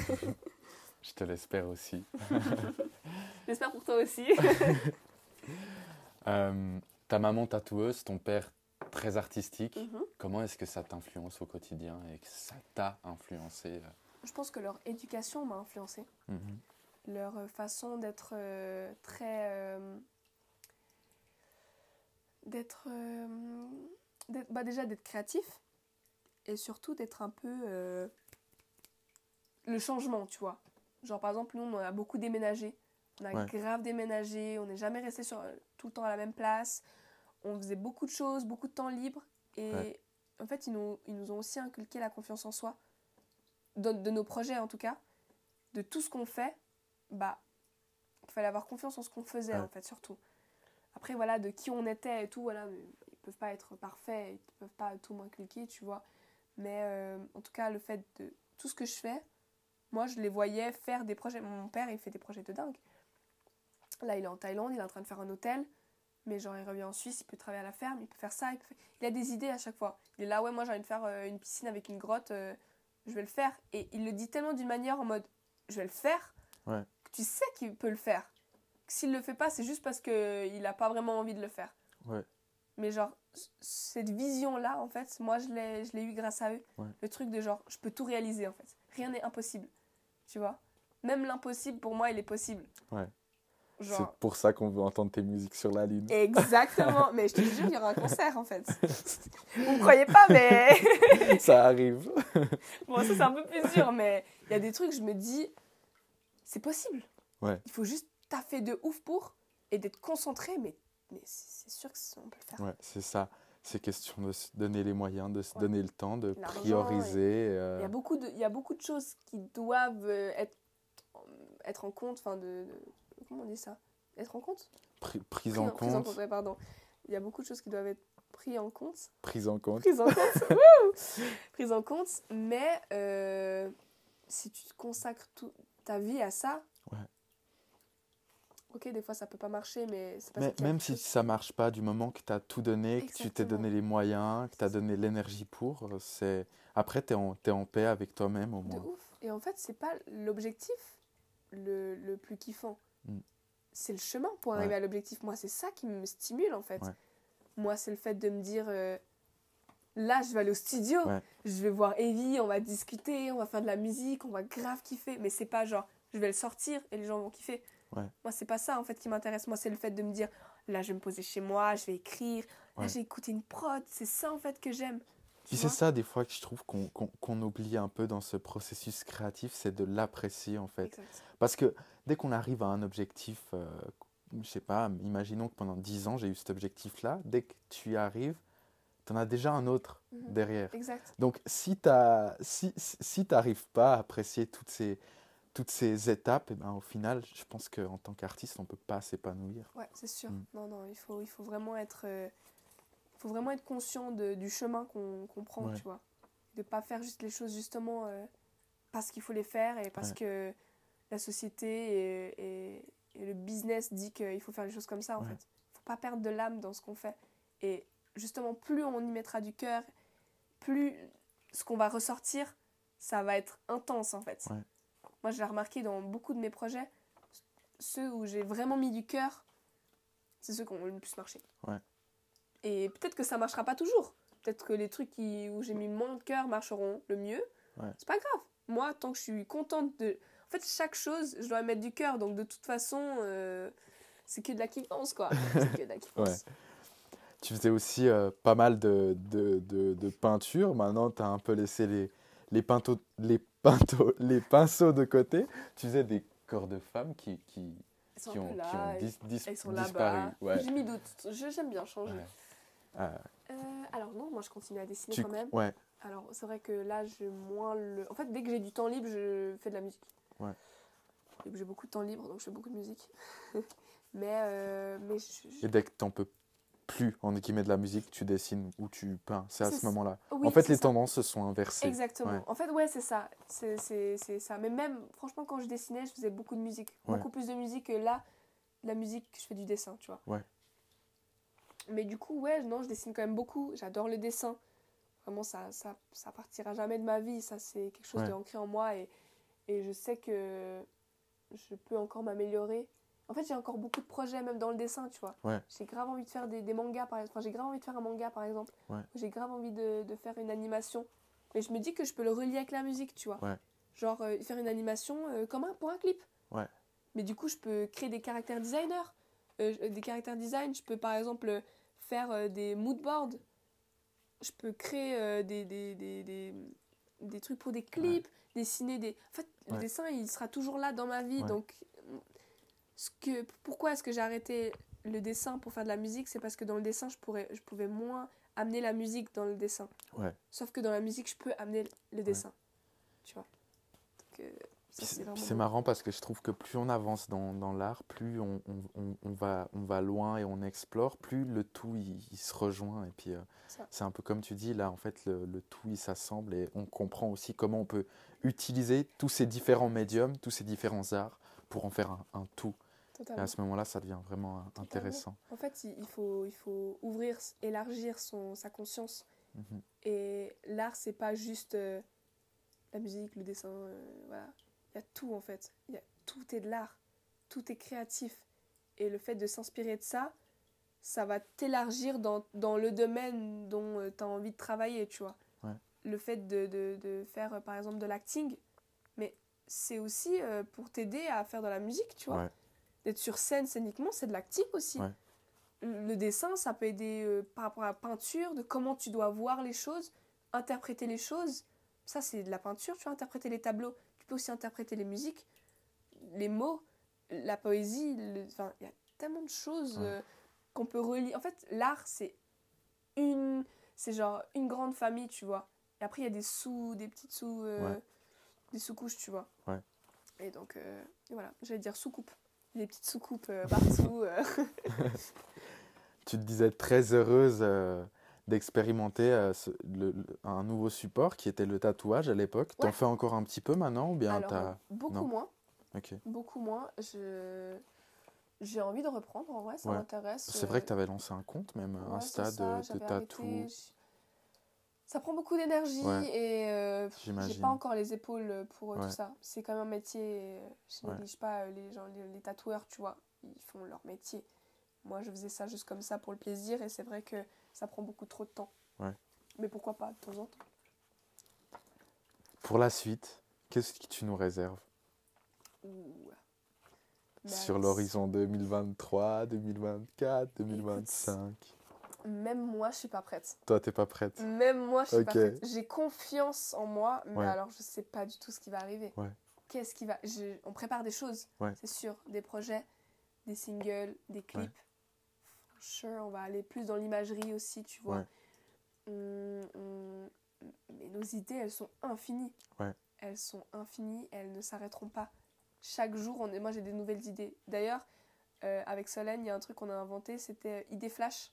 Je te l'espère aussi. j'espère pour toi aussi Euh, ta maman tatoueuse, ton père très artistique, Mhm. comment est-ce que ça t'influence au quotidien et que ça t'a influencé euh je pense que leur éducation m'a influencée Mhm. leur euh, façon d'être euh, très euh, d'être euh, bah déjà d'être créatif et surtout d'être un peu le changement tu vois genre par exemple nous on a beaucoup déménagé On a Ouais. grave déménagé, on n'est jamais resté sur, tout le temps à la même place. On faisait beaucoup de choses, beaucoup de temps libre. Et Ouais. en fait, ils nous, ils nous ont aussi inculqué la confiance en soi. De, de nos projets, en tout cas. De tout ce qu'on fait, bah, il fallait avoir confiance en ce qu'on faisait, Ouais. en fait, surtout. Après, voilà, de qui on était et tout, voilà, ils peuvent pas être parfaits, ils peuvent pas tout m'inculquer, tu vois. Mais euh, en tout cas, le fait de tout ce que je fais, moi, je les voyais faire des projets. Mon père, il fait des projets de dingue. Là, il est en Thaïlande, il est en train de faire un hôtel. Mais genre, il revient en Suisse, il peut travailler à la ferme, il peut faire ça. Il, peut faire- il a des idées à chaque fois. Il est là, ouais, moi, j'ai envie de faire euh, une piscine avec une grotte, euh, je vais le faire. Et il le dit tellement d'une manière en mode, je vais le faire, Ouais. que tu sais qu'il peut le faire. S'il le fait pas, c'est juste parce qu'il n'a pas vraiment envie de le faire. Ouais. Mais genre, cette vision-là, en fait, moi, je l'ai je l'ai eu grâce à eux. Ouais. Le truc de genre, je peux tout réaliser, en fait. Rien n'est impossible. Tu vois? Même l'impossible, pour moi, il est possible. Ouais. Genre, C'est pour ça qu'on veut entendre tes musiques sur la lune. exactement. mais je te jure, il y aura un concert, en fait. Vous ne croyez pas, mais... ça arrive. bon, ça, c'est un peu plus dur, mais il y a des trucs, je me dis, c'est possible. Ouais. Il faut juste taffer de ouf pour et d'être concentré, mais, mais c'est sûr que c'est- on peut le faire. Ouais, c'est ça. C'est question de se donner les moyens, de se Ouais. donner le temps, de prioriser. Il euh, y, a beaucoup de, il y a beaucoup de choses qui doivent euh, être, être en compte, enfin de, de- Comment on dit ça? Être en compte? Pri- prise Pris en prise compte. ouais, pardon. Il y a beaucoup de choses qui doivent être prises en compte. Prise en compte. Prise en compte. Prise en compte, mais euh, si tu consacres toute ta vie à ça, Ouais. ok, des fois ça peut pas marcher, mais c'est pas Mais même si ça marche pas, du moment que tu as tout donné, que tu t'es donné les moyens, que tu as donné l'énergie pour, euh, c'est après tu es, es en paix avec toi-même au De moins. ouf. Et en fait, c'est pas l'objectif le, le plus kiffant. Mm. C'est le chemin pour Ouais. arriver à l'objectif. Moi, c'est ça qui me stimule en fait. Ouais. Moi, c'est le fait de me dire euh, là, je vais aller au studio, Ouais. je vais voir Evie, on va discuter, on va faire de la musique, on va grave kiffer. Mais c'est pas genre je vais le sortir et les gens vont kiffer. Moi, c'est pas ça en fait qui m'intéresse. Moi, c'est le fait de me dire là, je vais me poser chez moi, je vais écrire, là, j'ai écouté une prod. C'est ça en fait que j'aime. Tu c'est vois? ça des fois que je trouve qu'on oublie un peu dans ce processus créatif, c'est de l'apprécier en fait. Exact. Parce que dès qu'on arrive à un objectif, euh, je sais pas, imaginons que pendant 10 ans j'ai eu cet objectif-là, dès que tu y arrives, tu en as déjà un autre Mhm. derrière. Exact. Donc si tu si, si, t'arrives pas à apprécier toutes ces, toutes ces étapes, eh ben, au final, je pense qu'en tant qu'artiste, on peut pas s'épanouir. Ouais, c'est sûr. Mm. Non, non, il faut, il faut vraiment être, euh, faut vraiment être conscient de- du chemin qu'on qu'on prend, Ouais. tu vois. De pas faire juste les choses justement euh, parce qu'il faut les faire et parce Ouais. que la société et, et- et le business dit qu'il faut faire les choses comme ça, en Ouais. fait. faut pas perdre de l'âme dans ce qu'on fait. Et justement, plus on y mettra du cœur, plus ce qu'on va ressortir, ça va être intense, en fait. Moi, je l'ai remarqué dans beaucoup de mes projets, ceux où j'ai vraiment mis du cœur, c'est ceux qui ont le plus marché. Ouais. Et peut-être que ça marchera pas toujours. Peut-être que les trucs qui, où j'ai mis moins de cœur marcheront le mieux. Ouais. C'est pas grave. Moi, tant que je suis contente de. En fait, chaque chose, je dois mettre du cœur. Donc, de toute façon, euh, c'est que de la kiffance, quoi. c'est que de la kiffance. Ouais. Tu faisais aussi euh, pas mal de, de, de, de peinture. Maintenant, tu as un peu laissé les, les, pinceaux, les, les pinceaux de côté. Tu faisais des corps de femmes qui, qui, qui ont, qui là. ont dis- dis- elles sont disparu. Ouais. J'ai mis d'autres. J'aime bien changer. Ouais. Euh, alors, non, moi, je continue à dessiner tu- quand même. ouais. Alors, c'est vrai que là, j'ai moins le. En fait, dès que j'ai du temps libre, je fais de la musique. Ouais. J'ai beaucoup de temps libre, donc je fais beaucoup de musique. mais, euh, mais je- je- Et dès que t'en peux plus, en guillemets, de la musique, tu dessines ou tu peins. C'est à ce moment-là. Oui, en fait, les ça. tendances se sont inversées. Exactement. Ouais. En fait, ouais, c'est ça. C'est ça. Mais même, franchement, quand je dessinais, je faisais beaucoup de musique. Ouais. Beaucoup plus de musique que là, la musique, je fais du dessin, tu vois. Ouais. Mais du coup, ouais, non, je dessine quand même beaucoup. J'adore le dessin. Vraiment, ça, ça, ça partira jamais de ma vie. Ça, c'est quelque chose Ouais. de ancré en moi. Et, et je sais que je peux encore m'améliorer. En fait, j'ai encore beaucoup de projets, même dans le dessin, tu vois. Ouais. J'ai grave envie de faire des, des mangas, par exemple. Enfin, j'ai grave envie de faire un manga, par exemple. Ouais. J'ai grave envie de, de faire une animation. Mais je me dis que je peux le relier avec la musique, tu vois. Ouais. Genre euh, faire une animation euh, comme un, pour un clip. Mais du coup, je peux créer des caractères designers. Euh, des caractères design, je peux par exemple faire euh, des mood boards. Je peux créer euh, des, des, des, des, des trucs pour des clips, dessiner des... En fait, le dessin, il sera toujours là dans ma vie. Ouais. Donc, ce que, pourquoi est-ce que j'ai arrêté le dessin pour faire de la musique? C'est parce que dans le dessin, je, pourrais, je pouvais moins amener la musique dans le dessin. Ouais. Sauf que dans la musique, je peux amener le dessin. Tu vois Donc, euh, c'est marrant parce que je trouve que plus on avance dans, dans l'art, plus on, on- va, on va loin et on explore, plus le tout il, il se rejoint. Et puis euh, c'est un peu comme tu dis, là en fait le, le tout il s'assemble et on comprend aussi comment on peut utiliser tous ces différents médiums, tous ces différents arts pour en faire un, un tout. Et à ce moment-là, ça devient vraiment intéressant. En fait, il faut, il faut ouvrir, élargir son, sa conscience. Mhm. Et l'art, c'est pas juste euh, la musique, le dessin, euh, voilà. Il y a tout en fait. Y a, tout est de l'art. Tout est créatif. Et le fait de s'inspirer de ça, ça va t'élargir dans, dans le domaine dont tu as envie de travailler, tu vois. Ouais. Le fait de, de, de faire, euh, par exemple, de l'acting, mais c'est aussi euh, pour t'aider à faire de la musique, tu vois. Ouais. D'être sur scène scéniquement, c'est de l'acting aussi. Ouais. Le dessin, ça peut aider euh, par rapport à la peinture, de comment tu dois voir les choses, interpréter les choses. Ça, c'est de la peinture, tu vois, interpréter les tableaux. Tu peux aussi interpréter les musiques, les mots, la poésie. le- Enfin, il y a tellement de choses Ouais. euh, qu'on peut relier. En fait, l'art, c'est une... C'est genre une grande famille, tu vois. Et après, il y a des sous, des petites sous... euh, Ouais. Des sous-couches, tu vois. Ouais. Et donc, euh, et voilà, j'allais dire sous-coupe. Des petites sous-coupes euh, partout. Tu te disais très heureuse d'expérimenter euh, un nouveau support qui était le tatouage à l'époque. T'en Ouais. fais encore un petit peu maintenant ou bien Alors, euh, t'as... beaucoup non. moins. Ok. Beaucoup moins. Je... J'ai envie de reprendre, en vrai, ça Ouais. m'intéresse. C'est vrai que euh, tu avais lancé un compte, même ouais, Insta ça, de, de tatou. arrêté. Ça prend beaucoup d'énergie et euh, j'ai pas encore les épaules pour tout ça. C'est quand même un métier. Je néglige pas les gens, les, les tatoueurs, tu vois. Ils font leur métier. Moi, je faisais ça juste comme ça pour le plaisir et c'est vrai que ça prend beaucoup trop de temps. Ouais. Mais pourquoi pas de temps en temps Pour la suite, qu'est-ce que tu nous réserves Ouh. sur Bah, l'horizon 2023, 2024, 2025 Même moi, je suis pas prête. Toi, t'es pas prête Même moi, je suis pas prête. J'ai confiance en moi, mais Ouais. alors je sais pas du tout ce qui va arriver. Ouais. Qu'est-ce qui va je- On prépare des choses, Ouais. c'est sûr, des projets, des singles, des clips. Sure, on va aller plus dans l'imagerie aussi, tu vois. Ouais. On- on- Mais nos idées, elles sont infinies. Ouais. Elles sont infinies, elles ne s'arrêteront pas. Chaque jour, on est... moi j'ai des nouvelles idées. D'ailleurs, euh, avec Solène, il y a un truc qu'on a inventé, c'était euh, idée flash.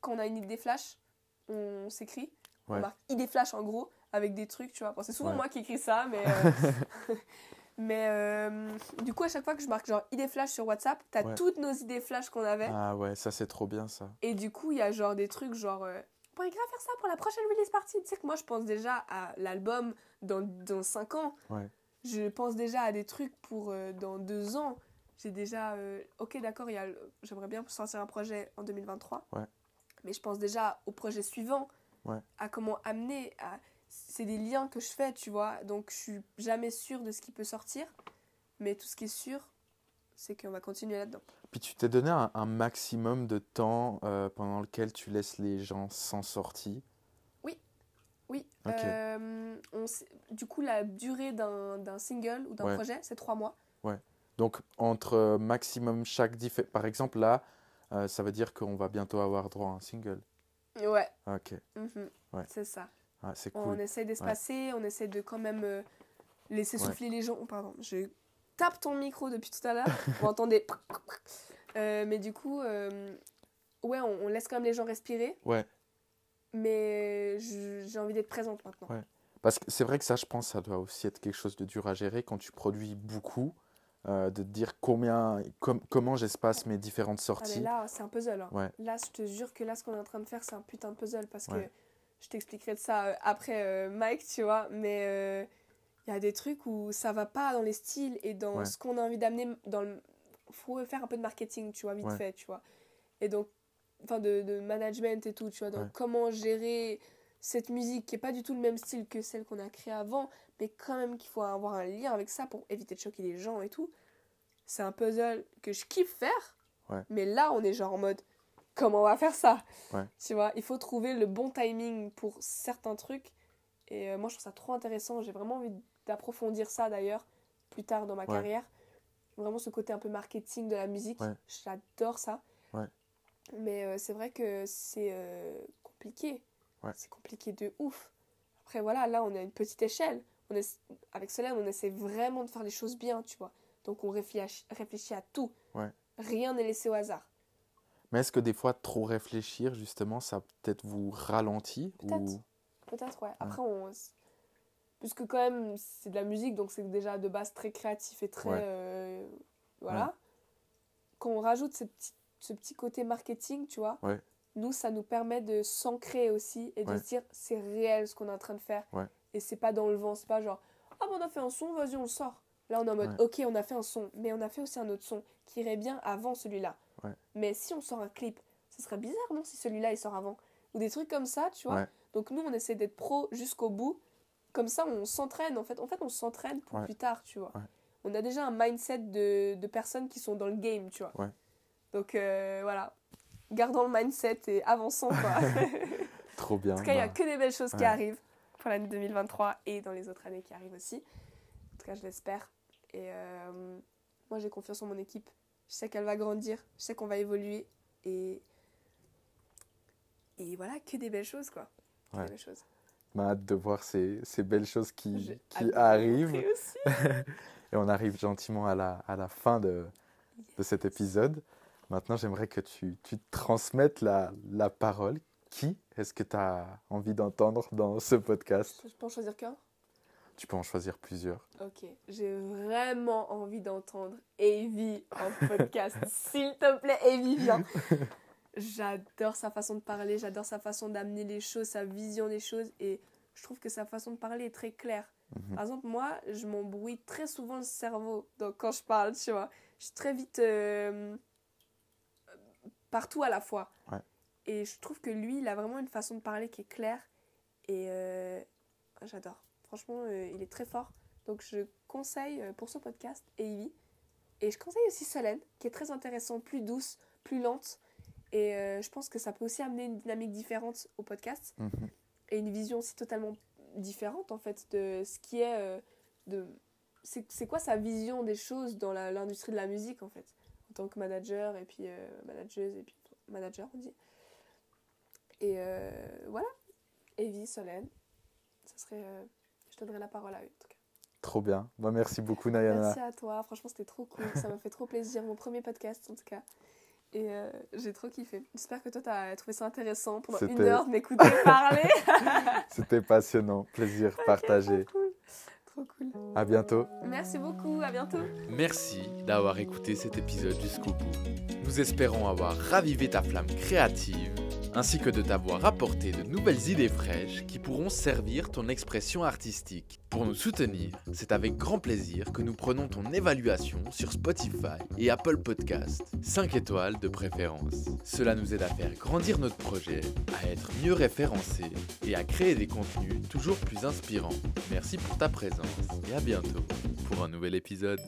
Quand on a une idée flash, on s'écrit, on marque idée flash en gros, avec des trucs, tu vois. Bon, c'est souvent moi qui écris ça, mais. euh, mais euh, du coup, à chaque fois que je marque genre idée flash sur WhatsApp, t'as Ouais. toutes nos idées flash qu'on avait. Ah ouais, ça c'est trop bien ça. Et du coup, il y a genre des trucs genre. euh, on pourrait grave faire ça pour la prochaine release party. Tu sais que moi, je pense déjà à l'album dans, dans 5 ans. Ouais. Je pense déjà à des trucs pour euh, dans 2 ans. J'ai déjà. euh, ok, d'accord, j'aimerais bien sortir un projet en 2023. Ouais. Mais je pense déjà au projet suivant. Ouais. À comment amener. À... C'est des liens que je fais, tu vois. Donc, je suis jamais sûre de ce qui peut sortir. Mais tout ce qui est sûr, c'est qu'on va continuer là-dedans. Puis tu t'es donné un, un maximum de temps euh, pendant lequel tu laisses les gens sans sortie. Oui. Ok. euh, on du coup, la durée d'un single ou d'un Ouais. projet, c'est trois mois. Donc entre euh, maximum chaque Par exemple là, euh, ça veut dire qu'on va bientôt avoir droit à un single? Ouais. Ok, mhm, Ouais. C'est ça. Ah, c'est On essaie d'espacer, on essaie de quand même euh, laisser Ouais. souffler les gens. Oh, pardon, je tape ton micro depuis tout à l'heure. Vous entendez. Euh, mais du coup, euh, ouais, on, on laisse quand même les gens respirer. Ouais. Mais j'ai envie d'être présente maintenant. Ouais. Parce que c'est vrai que ça, je pense, ça doit aussi être quelque chose de dur à gérer quand tu produis beaucoup, euh, de te dire combien, com- comment j'espace mes différentes Ah, mais sorties. là, c'est un puzzle. hein. Ouais. Là, je te jure que là, ce qu'on est en train de faire, c'est un putain de puzzle parce que Ouais. Je t'expliquerai de ça euh, après euh, Mike, tu vois. Mais il y a des trucs où ça va pas dans les styles et dans Ouais. ce qu'on a envie d'amener. Dans le... faut faire un peu de marketing, tu vois, vite Ouais. fait, tu vois. Et donc, enfin, de, de management et tout, tu vois. Donc, Ouais. comment gérer cette musique qui est pas du tout le même style que celle qu'on a créée avant, mais quand même qu'il faut avoir un lien avec ça pour éviter de choquer les gens et tout. C'est un puzzle que je kiffe faire. Mais là, on est genre en mode comment on va faire ça Ouais. Tu vois, il faut trouver le bon timing pour certains trucs. Et euh, moi, je trouve ça trop intéressant. J'ai vraiment envie d'approfondir ça d'ailleurs plus tard dans ma Ouais. carrière. vraiment ce côté un peu marketing de la musique. Ouais. J'adore ça. Mais euh, c'est vrai que c'est euh, compliqué. C'est compliqué de ouf. Après, voilà, là, on est à une petite échelle. On est, avec Solène, on essaie vraiment de faire les choses bien, tu vois. Donc, on réfléchit, réfléchit à tout. Rien n'est laissé au hasard. Mais est-ce que des fois, trop réfléchir, justement, ça peut-être vous ralentit Peut-être. ou... Peut-être, ouais. Après, on. Puisque, quand même, c'est de la musique, donc c'est déjà de base très créatif et très. Ouais. euh, Voilà. Quand on rajoute ce petit, ce petit côté marketing, tu vois, Ouais. nous, ça nous permet de s'ancrer aussi et de se dire c'est réel ce qu'on est en train de faire. Et c'est pas dans le vent, c'est pas genre ah, bah, on a fait un son, vas-y, on le sort. Là, on est en mode ok, on a fait un son, mais on a fait aussi un autre son qui irait bien avant celui-là. Ouais. Mais si on sort un clip, ce serait bizarre, non, si celui-là il sort avant? Ou des trucs comme ça, tu vois? Ouais. Donc nous, on essaie d'être pro jusqu'au bout. Comme ça, on s'entraîne en fait. En fait, on s'entraîne pour Ouais. plus tard, tu vois. On a déjà un mindset de, de personnes qui sont dans le game, tu vois. Donc euh, voilà, gardons le mindset et avançons quoi. Trop bien. en tout cas, il n'y a bah, que des belles choses qui arrivent pour l'année 2023 et dans les autres années qui arrivent aussi. En tout cas, je l'espère. Et euh, moi, j'ai confiance en mon équipe. Je sais qu'elle va grandir, je sais qu'on va évoluer et et voilà, que des belles choses quoi. Que Ouais. des belles choses. m'a hâte de voir ces, ces belles choses qui, qui arrivent. Et on arrive gentiment à la, à la fin de, de cet épisode. Maintenant, j'aimerais que tu, tu transmettes la, la parole. Qui est-ce que tu as envie d'entendre dans ce podcast? Je peux en choisir qu'un? Tu peux en choisir plusieurs. Ok, j'ai vraiment envie d'entendre Evie en podcast. S'il te plaît, Evie, viens. J'adore sa façon de parler, j'adore sa façon d'amener les choses, sa vision des choses et je trouve que sa façon de parler est très claire. Mhm. Par exemple, moi, je m'embrouille très souvent le cerveau donc, quand je parle, tu vois. Je suis très vite euh, partout à la fois. Ouais. Et je trouve que lui, il a vraiment une façon de parler qui est claire et euh, j'adore. Franchement, euh, il est très fort. Donc, je conseille euh, pour ce podcast Evie. Et je conseille aussi Solène, qui est très intéressante, plus douce, plus lente. Et euh, je pense que ça peut aussi amener une dynamique différente au podcast Mhm. et une vision aussi totalement différente en fait de ce qui est euh, de c'est quoi sa vision des choses dans l'industrie de la musique en fait en tant que manager et puis euh, manageuse et puis manager on dit et voilà Evie Solène ça serait je donnerai la parole à eux en tout cas Trop bien. Bah, merci beaucoup, Nayana. merci à toi franchement c'était trop cool ça m'a fait trop plaisir mon premier podcast en tout cas et euh, j'ai trop kiffé. J'espère que toi, t'as trouvé ça intéressant pendant une heure de m'écouter parler. C'était passionnant. Plaisir partagé. Trop cool. Trop cool. À bientôt. Merci beaucoup, à bientôt. Merci d'avoir écouté cet épisode jusqu'au bout. Nous espérons avoir ravivé ta flamme créative, ainsi que de t'avoir apporté de nouvelles idées fraîches qui pourront servir ton expression artistique. Pour nous soutenir, c'est avec grand plaisir que nous prenons ton évaluation sur Spotify et Apple Podcasts, 5 étoiles de préférence. Cela nous aide à faire grandir notre projet, à être mieux référencé et à créer des contenus toujours plus inspirants. Merci pour ta présence et à bientôt pour un nouvel épisode.